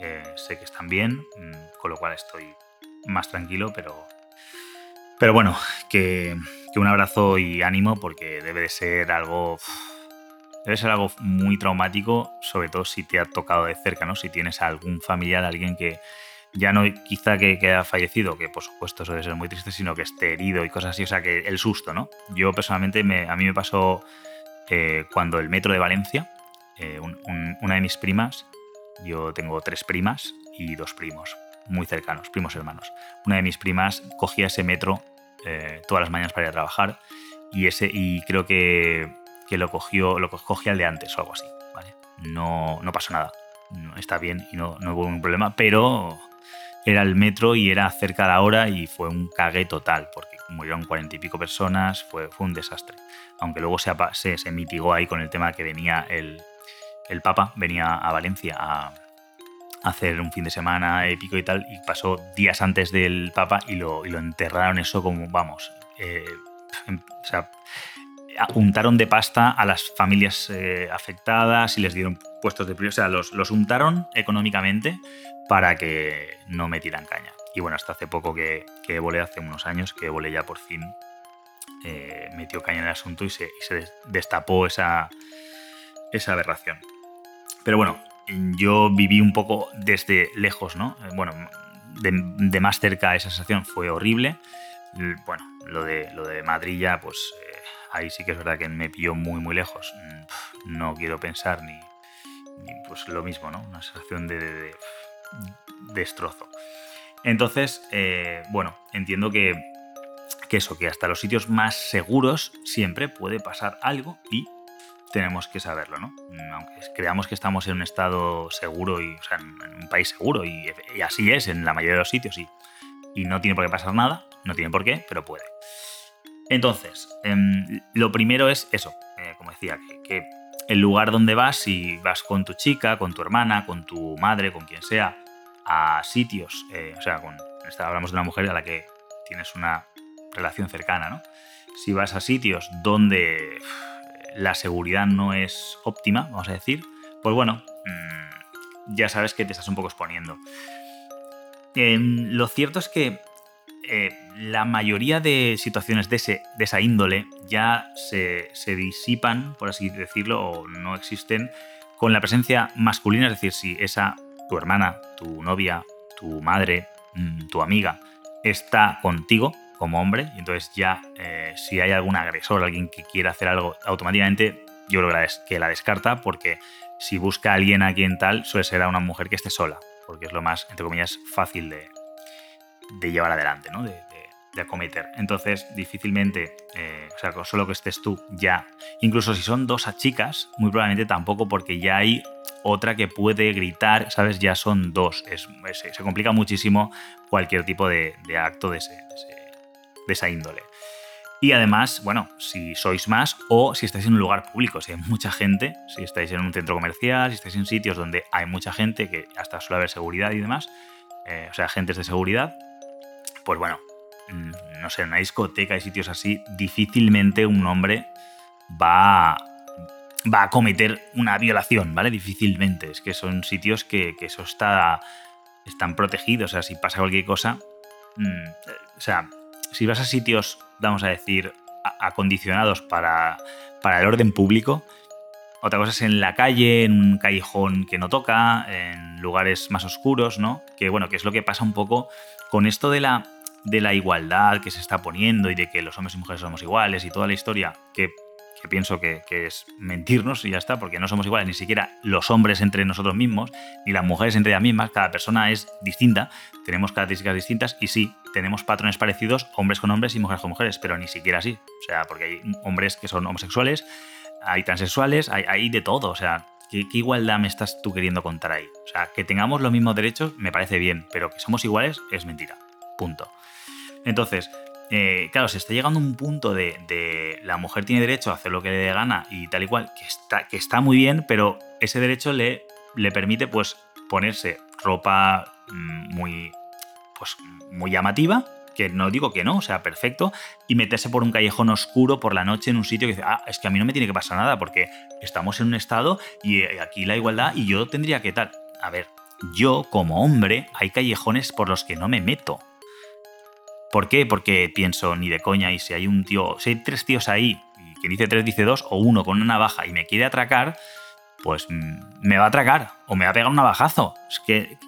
eh, sé que están bien mm, con lo cual estoy más tranquilo pero pero bueno que, que, un abrazo y ánimo porque debe de ser algo debe ser algo muy traumático sobre todo si te ha tocado de cerca no si tienes a algún familiar alguien que ya no quizá que, haya fallecido, que por supuesto eso debe ser muy triste, sino que esté herido y cosas así, o sea, que el susto, ¿no? Yo personalmente, a mí me pasó eh, cuando el metro de Valencia, eh, una de mis primas, yo tengo tres primas y dos primos, muy cercanos, primos hermanos. Una de mis primas cogía ese metro eh, todas las mañanas para ir a trabajar y, ese, y creo que, que lo cogió, lo cogía el de antes o algo así, ¿vale? No, no pasó nada. Está bien y no, no hubo ningún problema, pero era el metro y era cerca de la hora y fue un cague total, porque murieron cuarenta y pico personas, fue, fue un desastre. Aunque luego se, se, se, mitigó ahí con el tema que venía el, el Papa, venía a Valencia a, hacer un fin de semana épico y tal, y pasó días antes del Papa y lo, y lo enterraron eso como, vamos, eh, o sea, untaron de pasta a las familias eh, afectadas y les dieron puestos de primer, o sea, los, los untaron económicamente para que no me tiran caña. Y bueno, hasta hace poco que, que volé, hace unos años, que volé ya por fin eh, metió caña en el asunto y se, destapó esa, esa aberración. Pero bueno, yo viví un poco desde lejos, ¿no? Eh, bueno, de, más cerca esa sensación fue horrible. Bueno, lo de, lo de Madrid ya, pues eh, ahí sí que es verdad que me pilló muy, muy lejos. Mm, no quiero pensar ni, pues lo mismo, ¿no? Una sensación de destrozo. Entonces, eh, bueno, entiendo que, que, eso, que hasta los sitios más seguros siempre puede pasar algo y tenemos que saberlo, ¿no? Aunque creamos que estamos en un estado seguro y, o sea, en un país seguro y, así es en la mayoría de los sitios y, y, no tiene por qué pasar nada, no tiene por qué, pero puede. Entonces, em, lo primero es eso, eh, como decía, que el lugar donde vas, si vas con tu chica, con tu hermana, con tu madre, con quien sea, a sitios, eh, o sea, con, hablamos de una mujer a la que tienes una relación cercana, ¿no? Si vas a sitios donde la seguridad no es óptima, vamos a decir, pues bueno, mm, ya sabes que te estás un poco exponiendo. Em, lo cierto es que eh, la mayoría de situaciones de, ese, de esa índole ya se, se, disipan, por así decirlo, o no existen con la presencia masculina, es decir, si esa tu hermana, tu novia, tu madre, mm, tu amiga está contigo como hombre, y entonces ya eh, si hay algún agresor, alguien que quiera hacer algo, automáticamente yo creo que la, descarta porque si busca a alguien a quien tal, suele ser a una mujer que esté sola, porque es lo más, entre comillas, fácil de, de llevar adelante, ¿no? De, acometer. Entonces, difícilmente, eh, o sea, solo que estés tú ya, incluso si son dos a chicas, muy probablemente tampoco, porque ya hay otra que puede gritar, ¿sabes? Ya son dos. Es, se complica muchísimo cualquier tipo de, acto de, esa índole. Y además, bueno, si sois más o si estáis en un lugar público, si hay mucha gente, si estáis en un centro comercial, si estáis en sitios donde hay mucha gente, que hasta suele haber seguridad y demás, eh, o sea, agentes de seguridad, pues bueno, mm, no sé, en una discoteca y sitios así, difícilmente un hombre va, va a cometer una violación, ¿vale? Difícilmente. Es que son sitios que, eso está, están protegidos. O sea, si pasa cualquier cosa. Mm, o sea, si vas a sitios, vamos a decir, acondicionados para, para el orden público, otra cosa es en la calle, en un callejón que no toca, en lugares más oscuros, ¿no? Que bueno, que es lo que pasa un poco con esto de la de la igualdad que se está poniendo y de que los hombres y mujeres somos iguales y toda la historia que, pienso que, es mentirnos y ya está, porque no somos iguales ni siquiera los hombres entre nosotros mismos, ni las mujeres entre ellas mismas, cada persona es distinta, tenemos características distintas y sí, tenemos patrones parecidos, hombres con hombres y mujeres con mujeres, pero ni siquiera así. O sea, porque hay hombres que son homosexuales, hay transexuales, hay, hay de todo, o sea, ¿Qué, igualdad me estás tú queriendo contar ahí? O sea, que tengamos los mismos derechos me parece bien, pero que somos iguales es mentira. Punto. Entonces, eh, claro, se está llegando a un punto de, la mujer tiene derecho a hacer lo que le dé gana y tal y cual, que está, muy bien, pero ese derecho le, le permite pues ponerse ropa mm, muy, pues, muy llamativa, que no digo que no, o sea, perfecto, y meterse por un callejón oscuro por la noche en un sitio que dice, ah, es que a mí no me tiene que pasar nada porque estamos en un estado y eh, aquí la igualdad y yo tendría que tal. A ver, yo como hombre hay callejones por los que no me meto. ¿Por qué? Porque pienso, ni de coña, y si hay un tío, si hay tres tíos ahí, y quien dice tres dice dos, o uno con una navaja y me quiere atracar, pues mm, me va a atracar o me va a pegar un navajazo. Es que,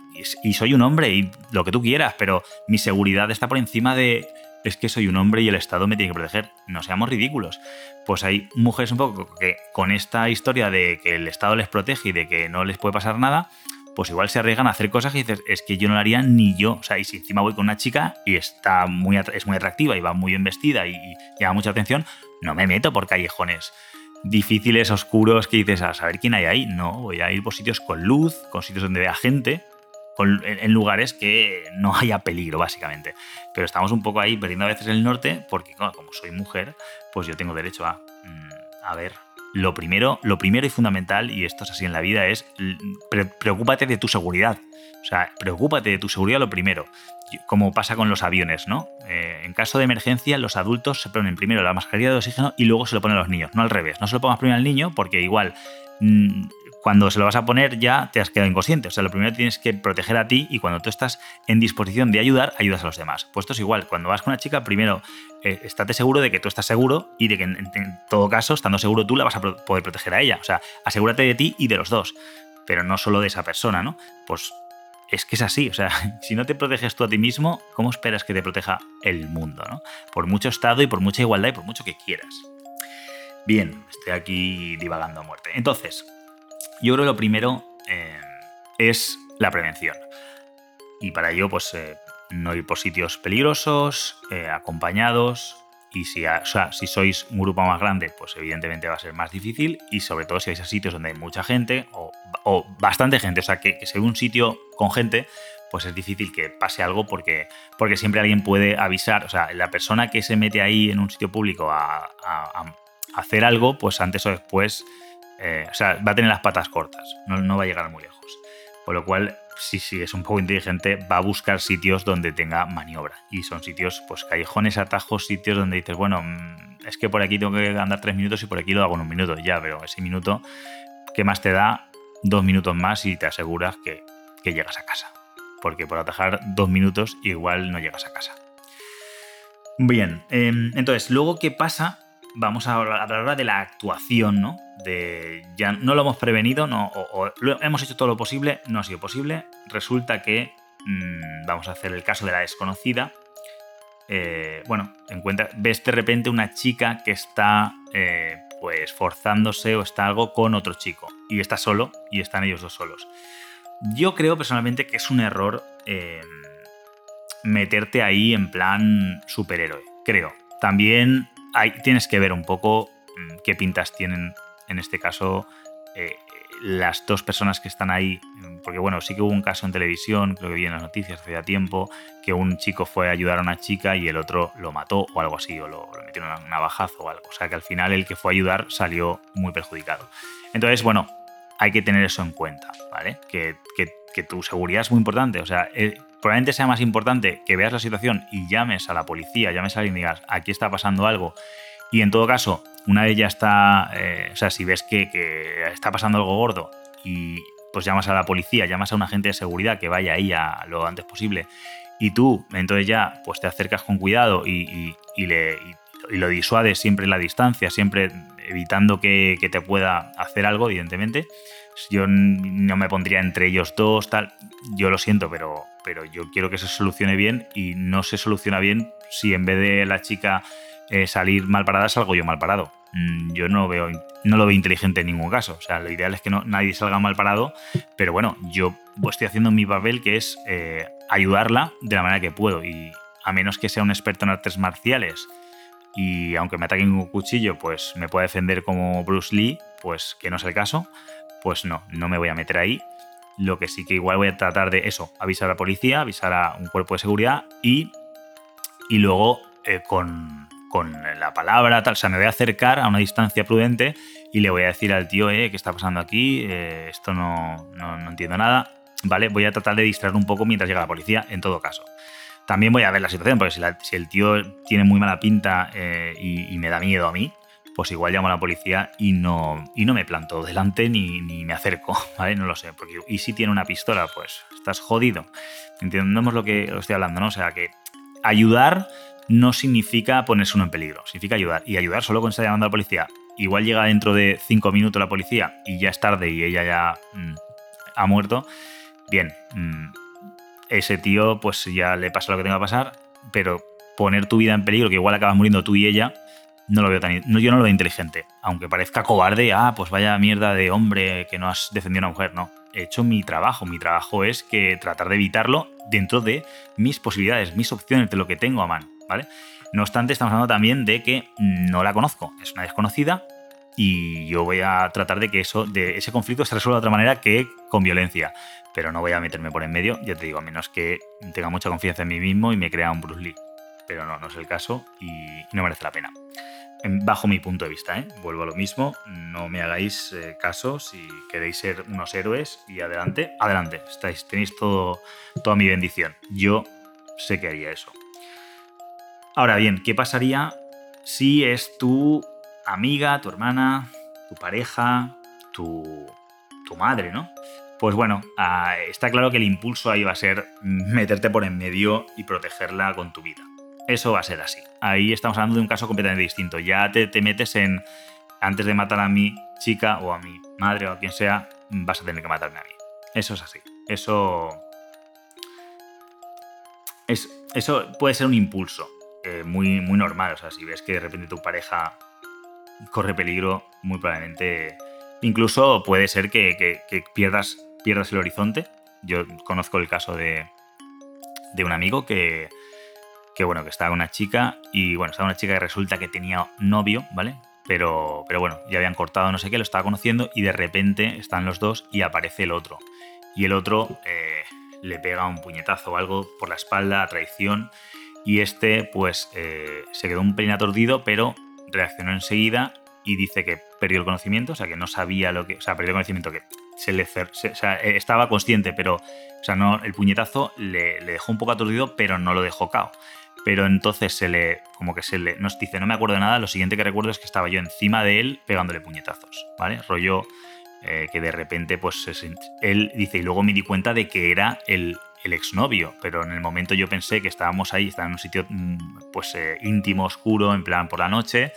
y soy un hombre y lo que tú quieras, pero mi seguridad está por encima de es que soy un hombre y el Estado me tiene que proteger. No seamos ridículos. Pues hay mujeres un poco que con esta historia de que el Estado les protege y de que no les puede pasar nada, pues igual se arriesgan a hacer cosas que dices, es que yo no lo haría ni yo. O sea, y si encima voy con una chica y está muy, es muy atractiva y va muy bien vestida y, llama mucha atención, no me meto por callejones difíciles, oscuros, que dices, a saber quién hay ahí. No, voy a ir por sitios con luz, con sitios donde vea gente, en, lugares que no haya peligro, básicamente. Pero estamos un poco ahí perdiendo a veces el norte, porque como soy mujer, pues yo tengo derecho a, mm, a ver, lo primero, lo primero y fundamental, y esto es así en la vida, es preocúpate de tu seguridad. O sea, preocúpate de tu seguridad lo primero. Como pasa con los aviones, ¿no? Eh, en caso de emergencia, los adultos se ponen primero la mascarilla de oxígeno y luego se lo ponen a los niños, no al revés. No se lo pongas primero al niño porque igual mm, cuando se lo vas a poner ya te has quedado inconsciente. O sea, lo primero tienes que proteger a ti y cuando tú estás en disposición de ayudar, ayudas a los demás. Pues esto es igual. Cuando vas con una chica, primero eh, estate seguro de que tú estás seguro y de que en, todo caso, estando seguro tú, la vas a poder proteger a ella. O sea, asegúrate de ti y de los dos. Pero no solo de esa persona, ¿no? Pues es que es así, o sea, si no te proteges tú a ti mismo, ¿cómo esperas que te proteja el mundo, ¿no? Por mucho Estado y por mucha igualdad y por mucho que quieras. Bien, estoy aquí divagando a muerte. Entonces, yo creo que lo primero eh, es la prevención. Y para ello, pues eh, no ir por sitios peligrosos, eh, acompañados. Y si, o sea, si sois un grupo más grande, pues evidentemente va a ser más difícil. Y sobre todo si vais a sitios donde hay mucha gente o, bastante gente. O sea, que, que sea un sitio con gente, pues es difícil que pase algo porque, porque siempre alguien puede avisar. O sea, la persona que se mete ahí en un sitio público a hacer algo, pues antes o después eh, o sea, va a tener las patas cortas, no, va a llegar muy lejos. Por lo cual, si, es un poco inteligente, va a buscar sitios donde tenga maniobra. Y son sitios, pues callejones, atajos, sitios donde dices, bueno, mm, es que por aquí tengo que andar tres minutos y por aquí lo hago en un minuto. Ya, pero ese minuto, ¿qué más te da? Dos minutos más y te aseguras que, llegas a casa. Porque por atajar dos minutos igual no llegas a casa. Bien, em, entonces, luego, ¿qué pasa vamos a hablar ahora de la actuación, ¿no? De ya no lo hemos prevenido, no, o, hemos hecho todo lo posible, no ha sido posible. Resulta que mm, vamos a hacer el caso de la desconocida. Eh, bueno, encuentra, ves de repente una chica que está eh, pues forzándose o está algo con otro chico y está solo y están ellos dos solos. Yo creo personalmente que es un error eh, meterte ahí en plan superhéroe, creo. También tienes que ver un poco mm, qué pintas tienen, en este caso, eh, las dos personas que están ahí. Porque bueno, sí que hubo un caso en televisión, creo que vi en las noticias hace ya tiempo, que un chico fue a ayudar a una chica y el otro lo mató o algo así, o lo, lo metieron en un navajazo o algo. O sea que al final el que fue a ayudar salió muy perjudicado. Entonces, bueno, hay que tener eso en cuenta, ¿vale? Que, tu seguridad es muy importante. O sea, eh, probablemente sea más importante que veas la situación y llames a la policía, llames a alguien y digas, aquí está pasando algo. Y en todo caso, una de ellas está, eh, o sea, si ves que, está pasando algo gordo y pues llamas a la policía, llamas a un agente de seguridad que vaya ahí a lo antes posible y tú entonces ya pues te acercas con cuidado y, le, lo disuades siempre en la distancia, siempre evitando que, que, te pueda hacer algo, evidentemente. Yo no me pondría entre ellos dos, tal. Yo lo siento, pero, pero yo quiero que se solucione bien y no se soluciona bien si en vez de la chica eh, salir mal parada salgo yo mal parado. Mm, yo no, veo, no lo veo inteligente en ningún caso. O sea, lo ideal es que no, nadie salga mal parado, pero bueno, yo estoy haciendo mi papel que es eh, ayudarla de la manera que puedo y a menos que sea un experto en artes marciales y aunque me ataquen con un cuchillo, pues me pueda defender como Bruce Lee, pues que no es el caso, pues no, no me voy a meter ahí lo que sí que igual voy a tratar de eso, avisar a la policía, avisar a un cuerpo de seguridad y, y luego eh, con, con la palabra, tal. O sea, me voy a acercar a una distancia prudente y le voy a decir al tío, eh, ¿qué está pasando aquí? Eh, esto no, no, no entiendo nada. ¿Vale? Voy a tratar de distraer un poco mientras llega la policía, en todo caso. También voy a ver la situación, porque si, si el tío tiene muy mala pinta eh, y me da miedo a mí, pues igual llamo a la policía y no, y no me planto delante ni, ni me acerco, ¿vale? No lo sé. Porque, y si tiene una pistola, pues estás jodido. Entendemos lo que estoy hablando, ¿no? O sea, que ayudar no significa ponerse uno en peligro, significa ayudar. Y ayudar solo con estar llamando a la policía. Igual llega dentro de cinco minutos la policía y ya es tarde y ella ya mm, ha muerto. Bien, mm, ese tío pues ya le pasa lo que tenga que pasar, pero poner tu vida en peligro, que igual acabas muriendo tú y ella, no lo veo tan. No, yo no lo veo inteligente. Aunque parezca cobarde, ah, pues vaya mierda de hombre que no has defendido a una mujer. No. He hecho mi trabajo. Mi trabajo es que tratar de evitarlo dentro de mis posibilidades, mis opciones, de lo que tengo a mano. ¿Vale? No obstante, estamos hablando también de que no la conozco. Es una desconocida. Y yo voy a tratar de que eso, de ese conflicto se resuelva de otra manera que con violencia. Pero no voy a meterme por en medio, ya te digo, a menos que tenga mucha confianza en mí mismo y me crea un Bruce Lee. Pero no, no es el caso y no merece la pena en- bajo mi punto de vista. ¿eh? Vuelvo a lo mismo, no me hagáis eh, caso si queréis ser unos héroes y adelante, adelante, estáis, tenéis todo, toda mi bendición. Yo sé que haría eso. Ahora bien, ¿qué pasaría si es tu amiga, tu hermana, tu pareja, tu, tu madre, ¿no? Pues bueno, ah, está claro que el impulso ahí va a ser meterte por en medio y protegerla con tu vida. Eso va a ser así. Ahí estamos hablando de un caso completamente distinto. Ya te, te metes en, antes de matar a mi chica o a mi madre o a quien sea, vas a tener que matarme a mí. Eso es así. Eso... Es, eso puede ser un impulso eh, muy, muy normal. O sea, si ves que de repente tu pareja corre peligro, muy probablemente... Incluso puede ser que, que- que pierdas, pierdas el horizonte. Yo conozco el caso de, de un amigo que, que bueno, que estaba una chica y bueno, estaba una chica que resulta que tenía novio, ¿vale? Pero, pero bueno, ya habían cortado no sé qué, lo estaba conociendo y de repente están los dos y aparece el otro. Y el otro eh, le pega un puñetazo o algo por la espalda a traición y este pues eh, se quedó un pelín aturdido, pero reaccionó enseguida y dice que perdió el conocimiento, o sea que no sabía lo que, o sea, perdió el conocimiento que se le se- o sea, eh, estaba consciente, pero o sea, no, el puñetazo le, le dejó un poco aturdido, pero no lo dejó cao. Pero entonces se le, como que se le, nos dice, no me acuerdo de nada, lo siguiente que recuerdo es que estaba yo encima de él pegándole puñetazos, ¿vale? Rollo eh, que de repente, pues él dice, y luego me di cuenta de que era el, exnovio, pero en el momento yo pensé que estábamos ahí, estaba en un sitio mm, pues eh, íntimo, oscuro, en plan por la noche,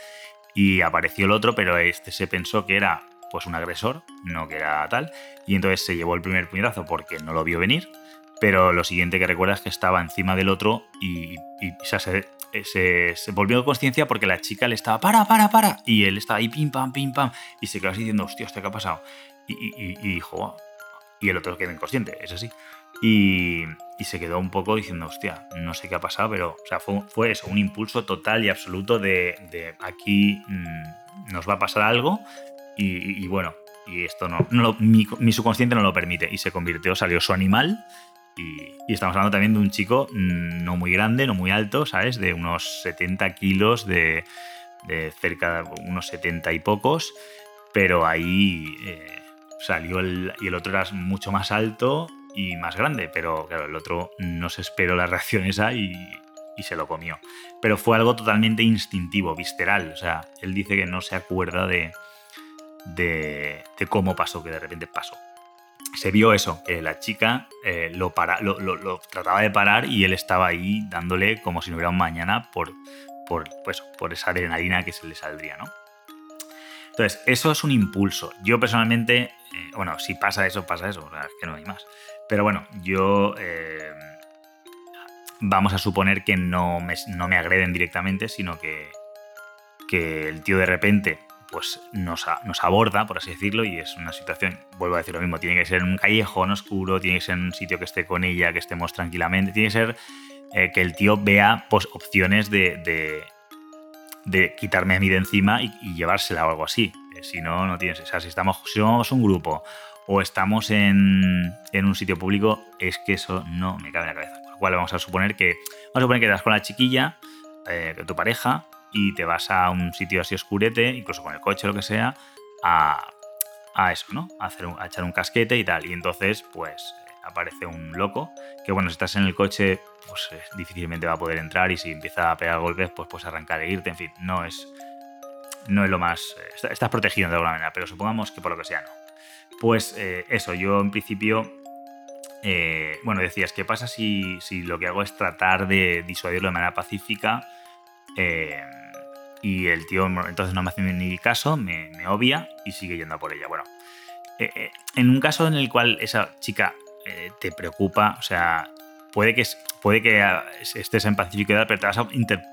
y apareció el otro, pero este se pensó que era pues un agresor, no que era tal, y entonces se llevó el primer puñetazo porque no lo vio venir, pero lo siguiente que recuerda es que estaba encima del otro y, o sea, se, se- se volvió conciencia porque la chica le estaba, para, para, para, y él estaba ahí, pim, pam, pim, pam, y se quedó así diciendo, hostia, ¿hostia, ¿qué ha pasado? Y, dijo, y el otro quedó inconsciente, es así. Y, se quedó un poco diciendo, hostia, no sé qué ha pasado, pero fue, fue eso, un impulso total y absoluto de, aquí mm, nos va a pasar algo y, bueno, y esto no, mi subconsciente no lo permite y se convirtió, salió su animal y, estamos hablando también de un chico mm, no muy grande, no muy alto, ¿sabes? De unos 70 kilos, de, de cerca de unos 70 y pocos, pero ahí eh, salió el, y el otro era mucho más alto y más grande, pero claro, el otro no se esperó la reacción esa y, y se lo comió. Pero fue algo totalmente instintivo, visceral, o sea, él dice que no se acuerda de, de, de cómo pasó, que de repente pasó se vio eso, que la chica eh, lo, lo- lo trataba de parar y él estaba ahí dándole como si no hubiera un mañana por, por, pues, por esa adrenalina que se le saldría, ¿no? Entonces, eso es un impulso. Yo personalmente, eh, bueno, si pasa eso, pasa eso, o sea, es que no hay más. Pero bueno, yo eh, vamos a suponer que no me, no me agreden directamente, sino que, que el tío de repente pues nos, aborda, por así decirlo, y es una situación, vuelvo a decir lo mismo, tiene que ser un callejón oscuro, tiene que ser un sitio que esté con ella, que estemos tranquilamente, tiene que ser eh, que el tío vea pues, opciones de, de, de quitarme a mí de encima y, llevársela o algo así. Eh, si no, no tienes, o sea, si estamos, si somos un grupo o estamos en, en un sitio público, es que eso no me cabe en la cabeza. Por lo cual vamos a suponer que, vamos a suponer que estás con la chiquilla, eh, tu pareja y te vas a un sitio así oscurete, incluso con el coche o lo que sea, a, a eso, ¿no? A, hacer a echar un casquete y tal. Y entonces, pues aparece un loco que, bueno, si estás en el coche, pues difícilmente va a poder entrar y si empieza a pegar golpes, pues puedes arrancar e irte. En fin, no es, no es lo más... estás protegido de alguna manera, pero supongamos que por lo que sea no. Pues eh, eso, yo en principio... Eh, bueno, decías, ¿qué pasa si, si, lo que hago es tratar de disuadirlo de manera pacífica? Eh, y el tío entonces no me hace ni caso, me, obvia y sigue yendo por ella. Bueno, en un caso en el cual esa chica te preocupa, o sea, puede que, puede que ah, estés en pacífico, pero te vas, a,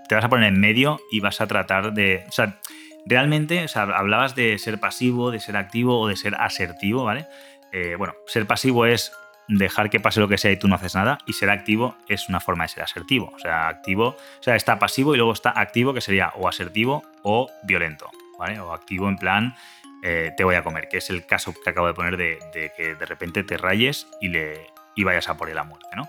te vas a poner en medio y vas a tratar de... O sea, realmente, o sea, hablabas de ser pasivo, de ser activo o de ser asertivo, ¿vale? Eh, bueno, ser pasivo es dejar que pase lo que sea y tú no haces nada, y ser activo es una forma de ser asertivo. O sea, activo, o sea, está pasivo y luego está activo, que sería o asertivo o violento, ¿vale? O activo en plan, eh, te voy a comer, que es el caso que acabo de poner de, que de repente te rayes y, le, y vayas a por la muerte, ¿no?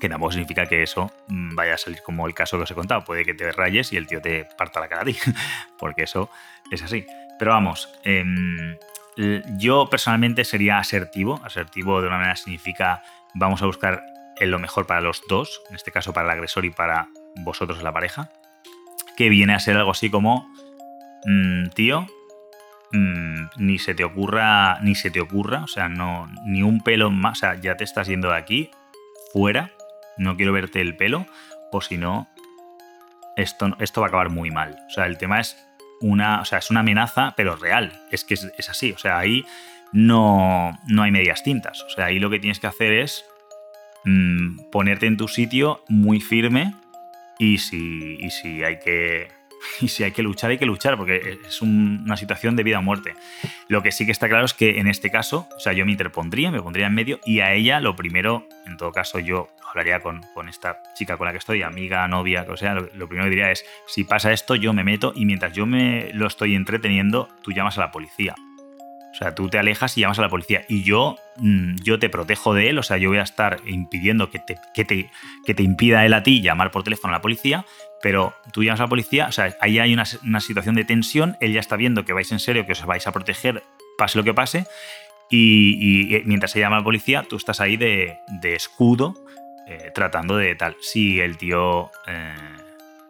que tampoco significa que eso mm, vaya a salir como el caso que os he contado. Puede que te rayes y el tío te parta la cara a ti, porque eso es así. Pero vamos, em, yo personalmente sería asertivo. Asertivo de una manera significa vamos a buscar lo mejor para los dos, en este caso para el agresor y para vosotros la pareja, que viene a ser algo así como, mm, tío, mm, ni se te ocurra, ni se te ocurra, o sea, no, ni un pelo más, o sea, ya te estás yendo de aquí, fuera, no quiero verte el pelo, o si no, esto, esto va a acabar muy mal. O sea, el tema es una, o sea, es una amenaza, pero real. Es que es, así. O sea, ahí no, no, hay medias tintas. O sea, ahí lo que tienes que hacer es mm, ponerte en tu sitio muy firme y si, y si hay que y si hay que luchar, hay que luchar, porque es una situación de vida o muerte. Lo que sí que está claro es que en este caso, o sea, yo me interpondría, me pondría en medio y a ella lo primero, en todo caso, yo hablaría con, esta chica con la que estoy, amiga, novia, o sea, lo, primero que diría es, si pasa esto, yo me meto y mientras yo me lo estoy entreteniendo, tú llamas a la policía. O sea, tú te alejas y llamas a la policía. Y yo, mm, yo te protejo de él, o sea, yo voy a estar impidiendo que te, que te, que te impida él a ti llamar por teléfono a la policía, pero tú llamas a la policía, o sea, ahí hay una, situación de tensión, él ya está viendo que vais en serio, que os vais a proteger, pase lo que pase, y, mientras se llama a la policía, tú estás ahí de, escudo, eh, tratando de tal. Si el tío, eh,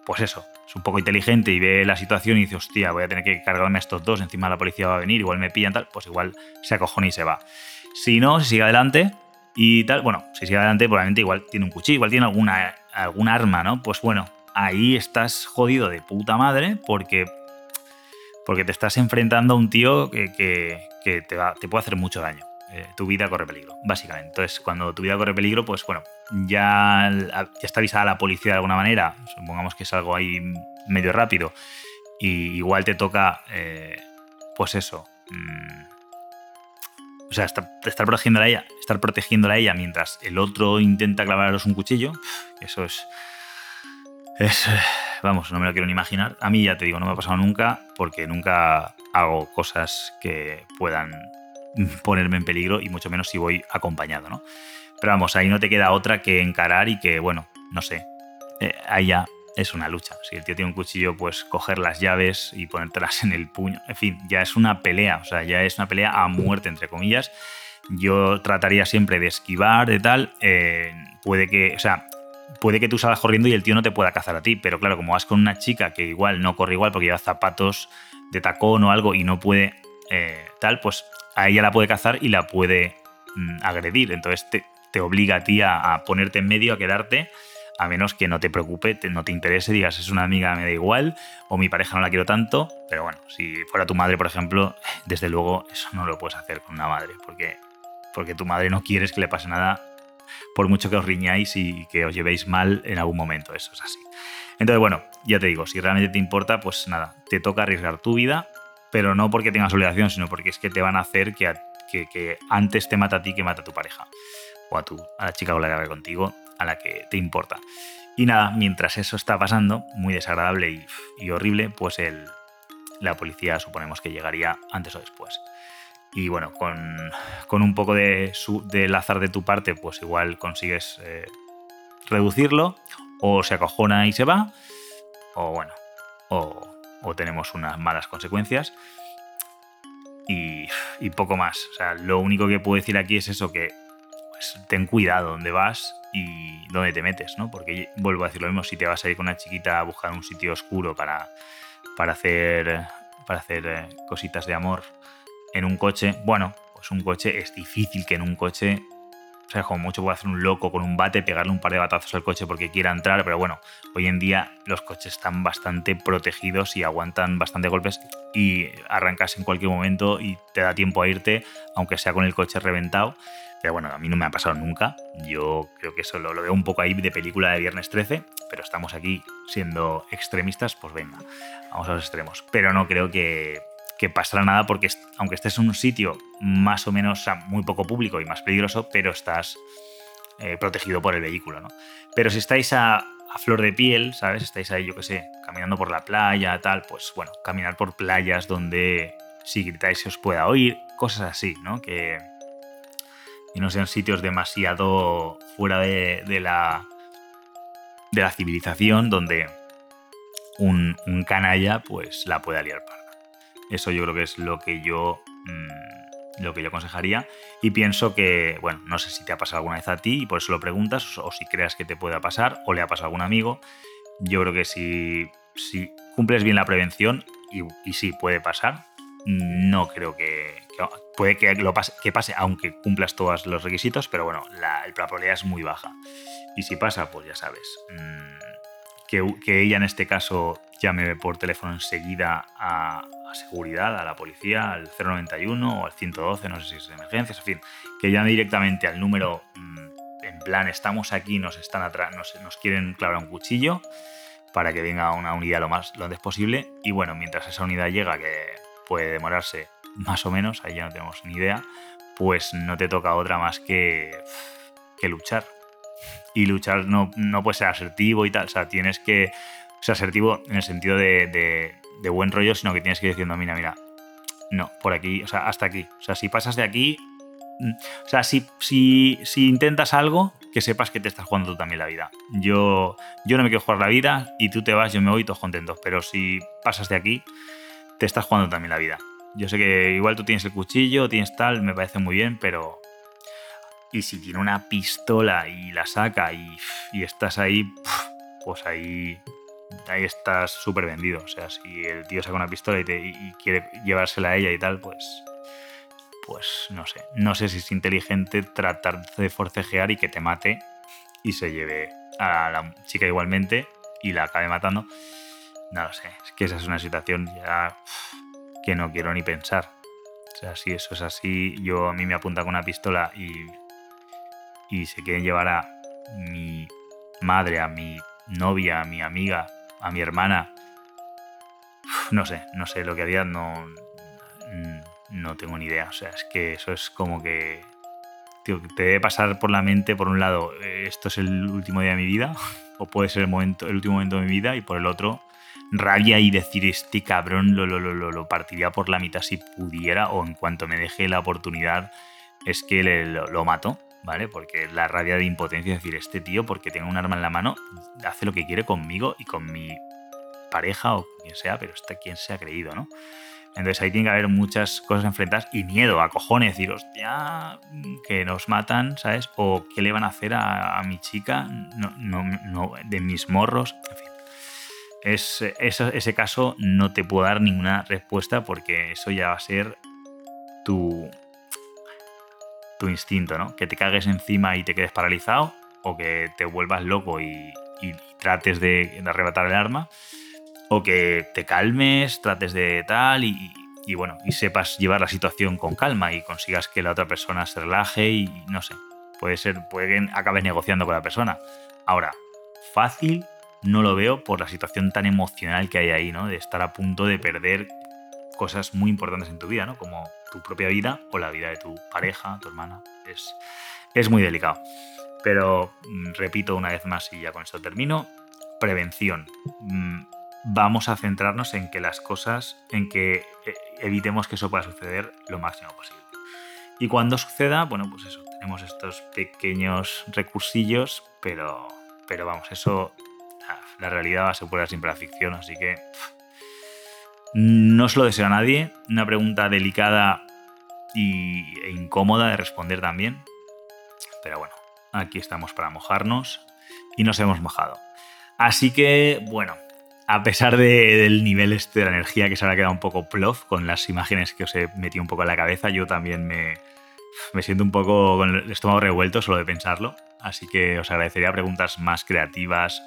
pues eso, es un poco inteligente y ve la situación y dice, hostia, voy a tener que cargarme a estos dos, encima la policía va a venir, igual me pillan tal, pues igual se acojona y se va. Si no, si sigue adelante y tal, bueno, si sigue adelante, probablemente igual tiene un cuchillo, igual tiene alguna, algún arma, ¿no? Pues bueno, ahí estás jodido de puta madre porque, porque te estás enfrentando a un tío que, te, va, puede hacer mucho daño. Eh, tu vida corre peligro, básicamente. Entonces, cuando tu vida corre peligro, pues bueno, ya, está avisada la policía de alguna manera. Supongamos que es algo ahí medio rápido. Y igual te toca, eh, pues eso. Mm, o sea, estar, estar a ella, estar protegiéndola a ella mientras el otro intenta clavaros un cuchillo. Eso es es, vamos, no me lo quiero ni imaginar. A mí ya te digo, no me ha pasado nunca porque nunca hago cosas que puedan ponerme en peligro y mucho menos si voy acompañado, ¿no? Pero vamos, ahí no te queda otra que encarar y que, bueno, no sé, eh, ahí ya es una lucha. Si el tío tiene un cuchillo, pues coger las llaves y ponértelas en el puño. En fin, ya es una pelea, o sea, ya es una pelea a muerte, entre comillas. Yo trataría siempre de esquivar, de tal. Eh, puede que, o sea, puede que tú salgas corriendo y el tío no te pueda cazar a ti, pero claro, como vas con una chica que igual no corre igual porque lleva zapatos de tacón o algo y no puede eh, tal, pues a ella la puede cazar y la puede mm, agredir. Entonces te, obliga a ti a, ponerte en medio, a quedarte, a menos que no te preocupe, no te interese, digas es una amiga, me da igual, o mi pareja no la quiero tanto, pero bueno, si fuera tu madre, por ejemplo, desde luego eso no lo puedes hacer con una madre, porque, porque tu madre no quieres que le pase nada por mucho que os riñáis y que os llevéis mal en algún momento, eso es así. Entonces, bueno, ya te digo, si realmente te importa, pues nada, te toca arriesgar tu vida, pero no porque tengas obligación, sino porque es que te van a hacer que, que, antes te mata a ti que mata a tu pareja, o a, tu, a la chica con la que contigo, a la que te importa. Y nada, mientras eso está pasando, muy desagradable y, horrible, pues el, la policía suponemos que llegaría antes o después. Y bueno, con, un poco de del azar de tu parte, pues igual consigues eh, reducirlo, o se acojona y se va, o bueno, o, tenemos unas malas consecuencias. Y, y, poco más. O sea, lo único que puedo decir aquí es eso, que pues, ten cuidado donde vas y dónde te metes, ¿no? Porque vuelvo a decir lo mismo, si te vas a ir con una chiquita a buscar un sitio oscuro para, para hacer, para hacer eh, cositas de amor en un coche, bueno, pues un coche es difícil que en un coche o sea, como mucho puede hacer un loco con un bate, pegarle un par de batazos al coche porque quiera entrar, pero bueno, hoy en día los coches están bastante protegidos y aguantan bastante golpes y arrancas en cualquier momento y te da tiempo a irte, aunque sea con el coche reventado. Pero bueno, a mí no me ha pasado nunca. Yo creo que eso lo, lo veo un poco ahí de película de Viernes 13, pero estamos aquí siendo extremistas, pues venga, vamos a los extremos. Pero no creo que que pasará nada porque aunque estés en un sitio más o menos muy poco público y más peligroso, pero estás eh, protegido por el vehículo, ¿no? Pero si estáis a, flor de piel, ¿sabes? Estáis ahí, yo qué sé, caminando por la playa, tal, pues bueno, caminar por playas donde si gritáis se os pueda oír, cosas así, ¿no? Que, no sean sitios demasiado fuera de, la de la civilización donde un, un canalla pues la pueda liar para eso yo creo que es lo que yo, mm, lo que yo aconsejaría. Y pienso que, bueno, no sé si te ha pasado alguna vez a ti y por eso lo preguntas, o si creas que te pueda pasar, o le ha pasado a algún amigo. Yo creo que si, si cumples bien la prevención, y, sí puede pasar, no creo que, puede que, lo pase, que pase aunque cumplas todos los requisitos, pero bueno, la, probabilidad es muy baja. Y si pasa, pues ya sabes. Mm, que, que, ella en este caso llame por teléfono enseguida a, seguridad, a la policía, al 091 o al 112, no sé si es de emergencias, en fin, que llame directamente al número mm, en plan, estamos aquí, nos están atrás, nos, nos quieren clavar un cuchillo para que venga una unidad lo más lo antes posible. Y bueno, mientras esa unidad llega, que puede demorarse más o menos, ahí ya no tenemos ni idea, pues no te toca otra más que, que luchar. Y luchar no, no puede ser asertivo y tal, o sea, tienes que ser asertivo en el sentido de de buen rollo, sino que tienes que ir diciendo, mira, mira, no, por aquí, o sea, hasta aquí. O sea, si pasas de aquí, mm, o sea, si, si, si intentas algo, que sepas que te estás jugando tú también la vida. Yo, yo no me quiero jugar la vida y tú te vas, yo me voy todos contentos, pero si pasas de aquí, te estás jugando también la vida. Yo sé que igual tú tienes el cuchillo, tienes tal, me parece muy bien, pero... Y si tiene una pistola y la saca y, y estás ahí, pues ahí ahí estás súper vendido. O sea, si el tío saca una pistola y, quiere llevársela a ella y tal, pues. Pues no sé. No sé si es inteligente tratar de forcejear y que te mate y se lleve a la chica igualmente y la acabe matando. No lo sé. Es que esa es una situación ya que no quiero ni pensar. O sea, si eso es así, yo a mí me apunta con una pistola y, y se quieren llevar a mi madre, a mi novia, a mi amiga, a mi hermana. No sé, no sé lo que haría, no, no tengo ni idea. O sea, es que eso es como que te debe pasar por la mente, por un lado, eh, esto es el último día de mi vida, o puede ser el, momento, el último momento de mi vida, y por el otro, rabia y decir, este cabrón lo, lo, lo, lo partiría por la mitad si pudiera, o en cuanto me deje la oportunidad, es que le, lo, mato. ¿Vale? Porque la rabia de impotencia es decir, este tío, porque tenga un arma en la mano, hace lo que quiere conmigo y con mi pareja o quien sea, pero está quien se ha creído, ¿no? Entonces ahí tiene que haber muchas cosas enfrentadas y miedo, a cojones, decir, hostia, que nos matan, ¿sabes? O qué le van a hacer a, mi chica, no, no, no, de mis morros, en fin. Es, ese caso no te puedo dar ninguna respuesta porque eso ya va a ser tu, tu instinto, ¿no? Que te cagues encima y te quedes paralizado o que te vuelvas loco y, trates de, arrebatar el arma o que te calmes, trates de tal y, bueno, y sepas llevar la situación con calma y consigas que la otra persona se relaje y no sé, puede ser, puede que acabes negociando con la persona. Ahora, fácil no lo veo por la situación tan emocional que hay ahí, ¿no? De estar a punto de perder cosas muy importantes en tu vida, ¿no? Como tu propia vida o la vida de tu pareja, tu hermana. Es, es muy delicado. Pero mm, repito una vez más y ya con esto termino. Prevención. Mm, vamos a centrarnos en que las cosas, en que eh, evitemos que eso pueda suceder lo máximo posible. Y cuando suceda, bueno, pues eso, tenemos estos pequeños recursillos, pero, pero vamos, eso la realidad va a superar siempre la ficción, así que no se lo deseo a nadie. Una pregunta delicada y, e incómoda de responder también. Pero bueno, aquí estamos para mojarnos y nos hemos mojado. Así que, bueno, a pesar del nivel este de la energía que se habrá quedado un poco plof con las imágenes que os he metido un poco en la cabeza, yo también me, me siento un poco con el estómago revuelto solo de pensarlo. Así que os agradecería preguntas más creativas,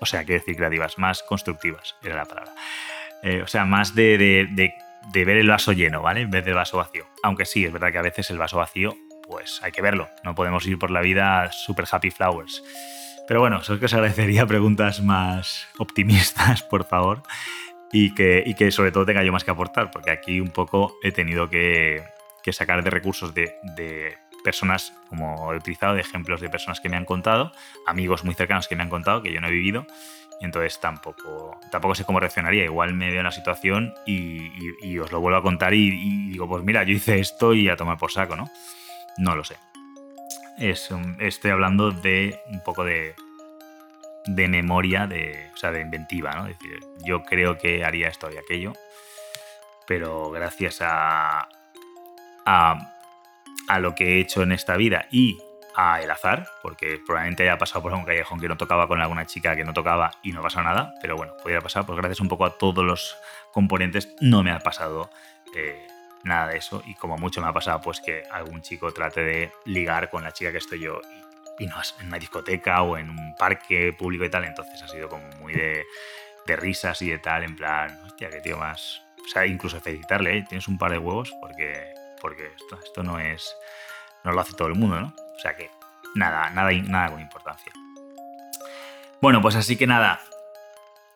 o sea, quiero decir creativas, más constructivas, era la palabra. Eh, o sea, más de, de, ver el vaso lleno, ¿vale? En vez del vaso vacío. Aunque sí, es verdad que a veces el vaso vacío, pues hay que verlo. No podemos ir por la vida super happy flowers. Pero bueno, os que os agradecería preguntas más optimistas, por favor. Y que, y que sobre todo tenga yo más que aportar, porque aquí un poco he tenido que, que sacar de recursos de, de personas, como he utilizado, de ejemplos de personas que me han contado, amigos muy cercanos que me han contado, que yo no he vivido, y entonces tampoco, tampoco sé cómo reaccionaría. Igual me veo en la situación y, os lo vuelvo a contar y, digo, pues mira, yo hice esto y a tomar por saco, ¿no? No lo sé. Es, estoy hablando de un poco de, de memoria, de, o sea, de inventiva, ¿no? Es decir, yo creo que haría esto y aquello, pero gracias a, a a lo que he hecho en esta vida y a el azar, porque probablemente haya pasado por un callejón que no tocaba con alguna chica que no tocaba y no pasa nada, pero bueno, pudiera pasar, pues gracias un poco a todos los componentes no me ha pasado eh, nada de eso y como mucho me ha pasado pues que algún chico trate de ligar con la chica que estoy yo y, no es en una discoteca o en un parque público y tal, entonces ha sido como muy de, de risas y de tal, en plan, hostia, qué tío más... O sea, incluso felicitarle, ¿eh? tienes un par de huevos porque porque esto, esto no es. No lo hace todo el mundo, ¿no? O sea que nada, nada, nada con importancia. Bueno, pues así que nada.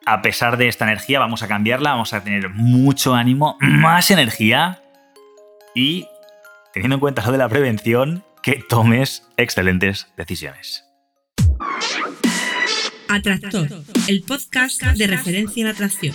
A pesar de esta energía, vamos a cambiarla, vamos a tener mucho ánimo, más energía y, teniendo en cuenta lo de la prevención, que tomes excelentes decisiones. Atractor, el podcast de referencia en atracción.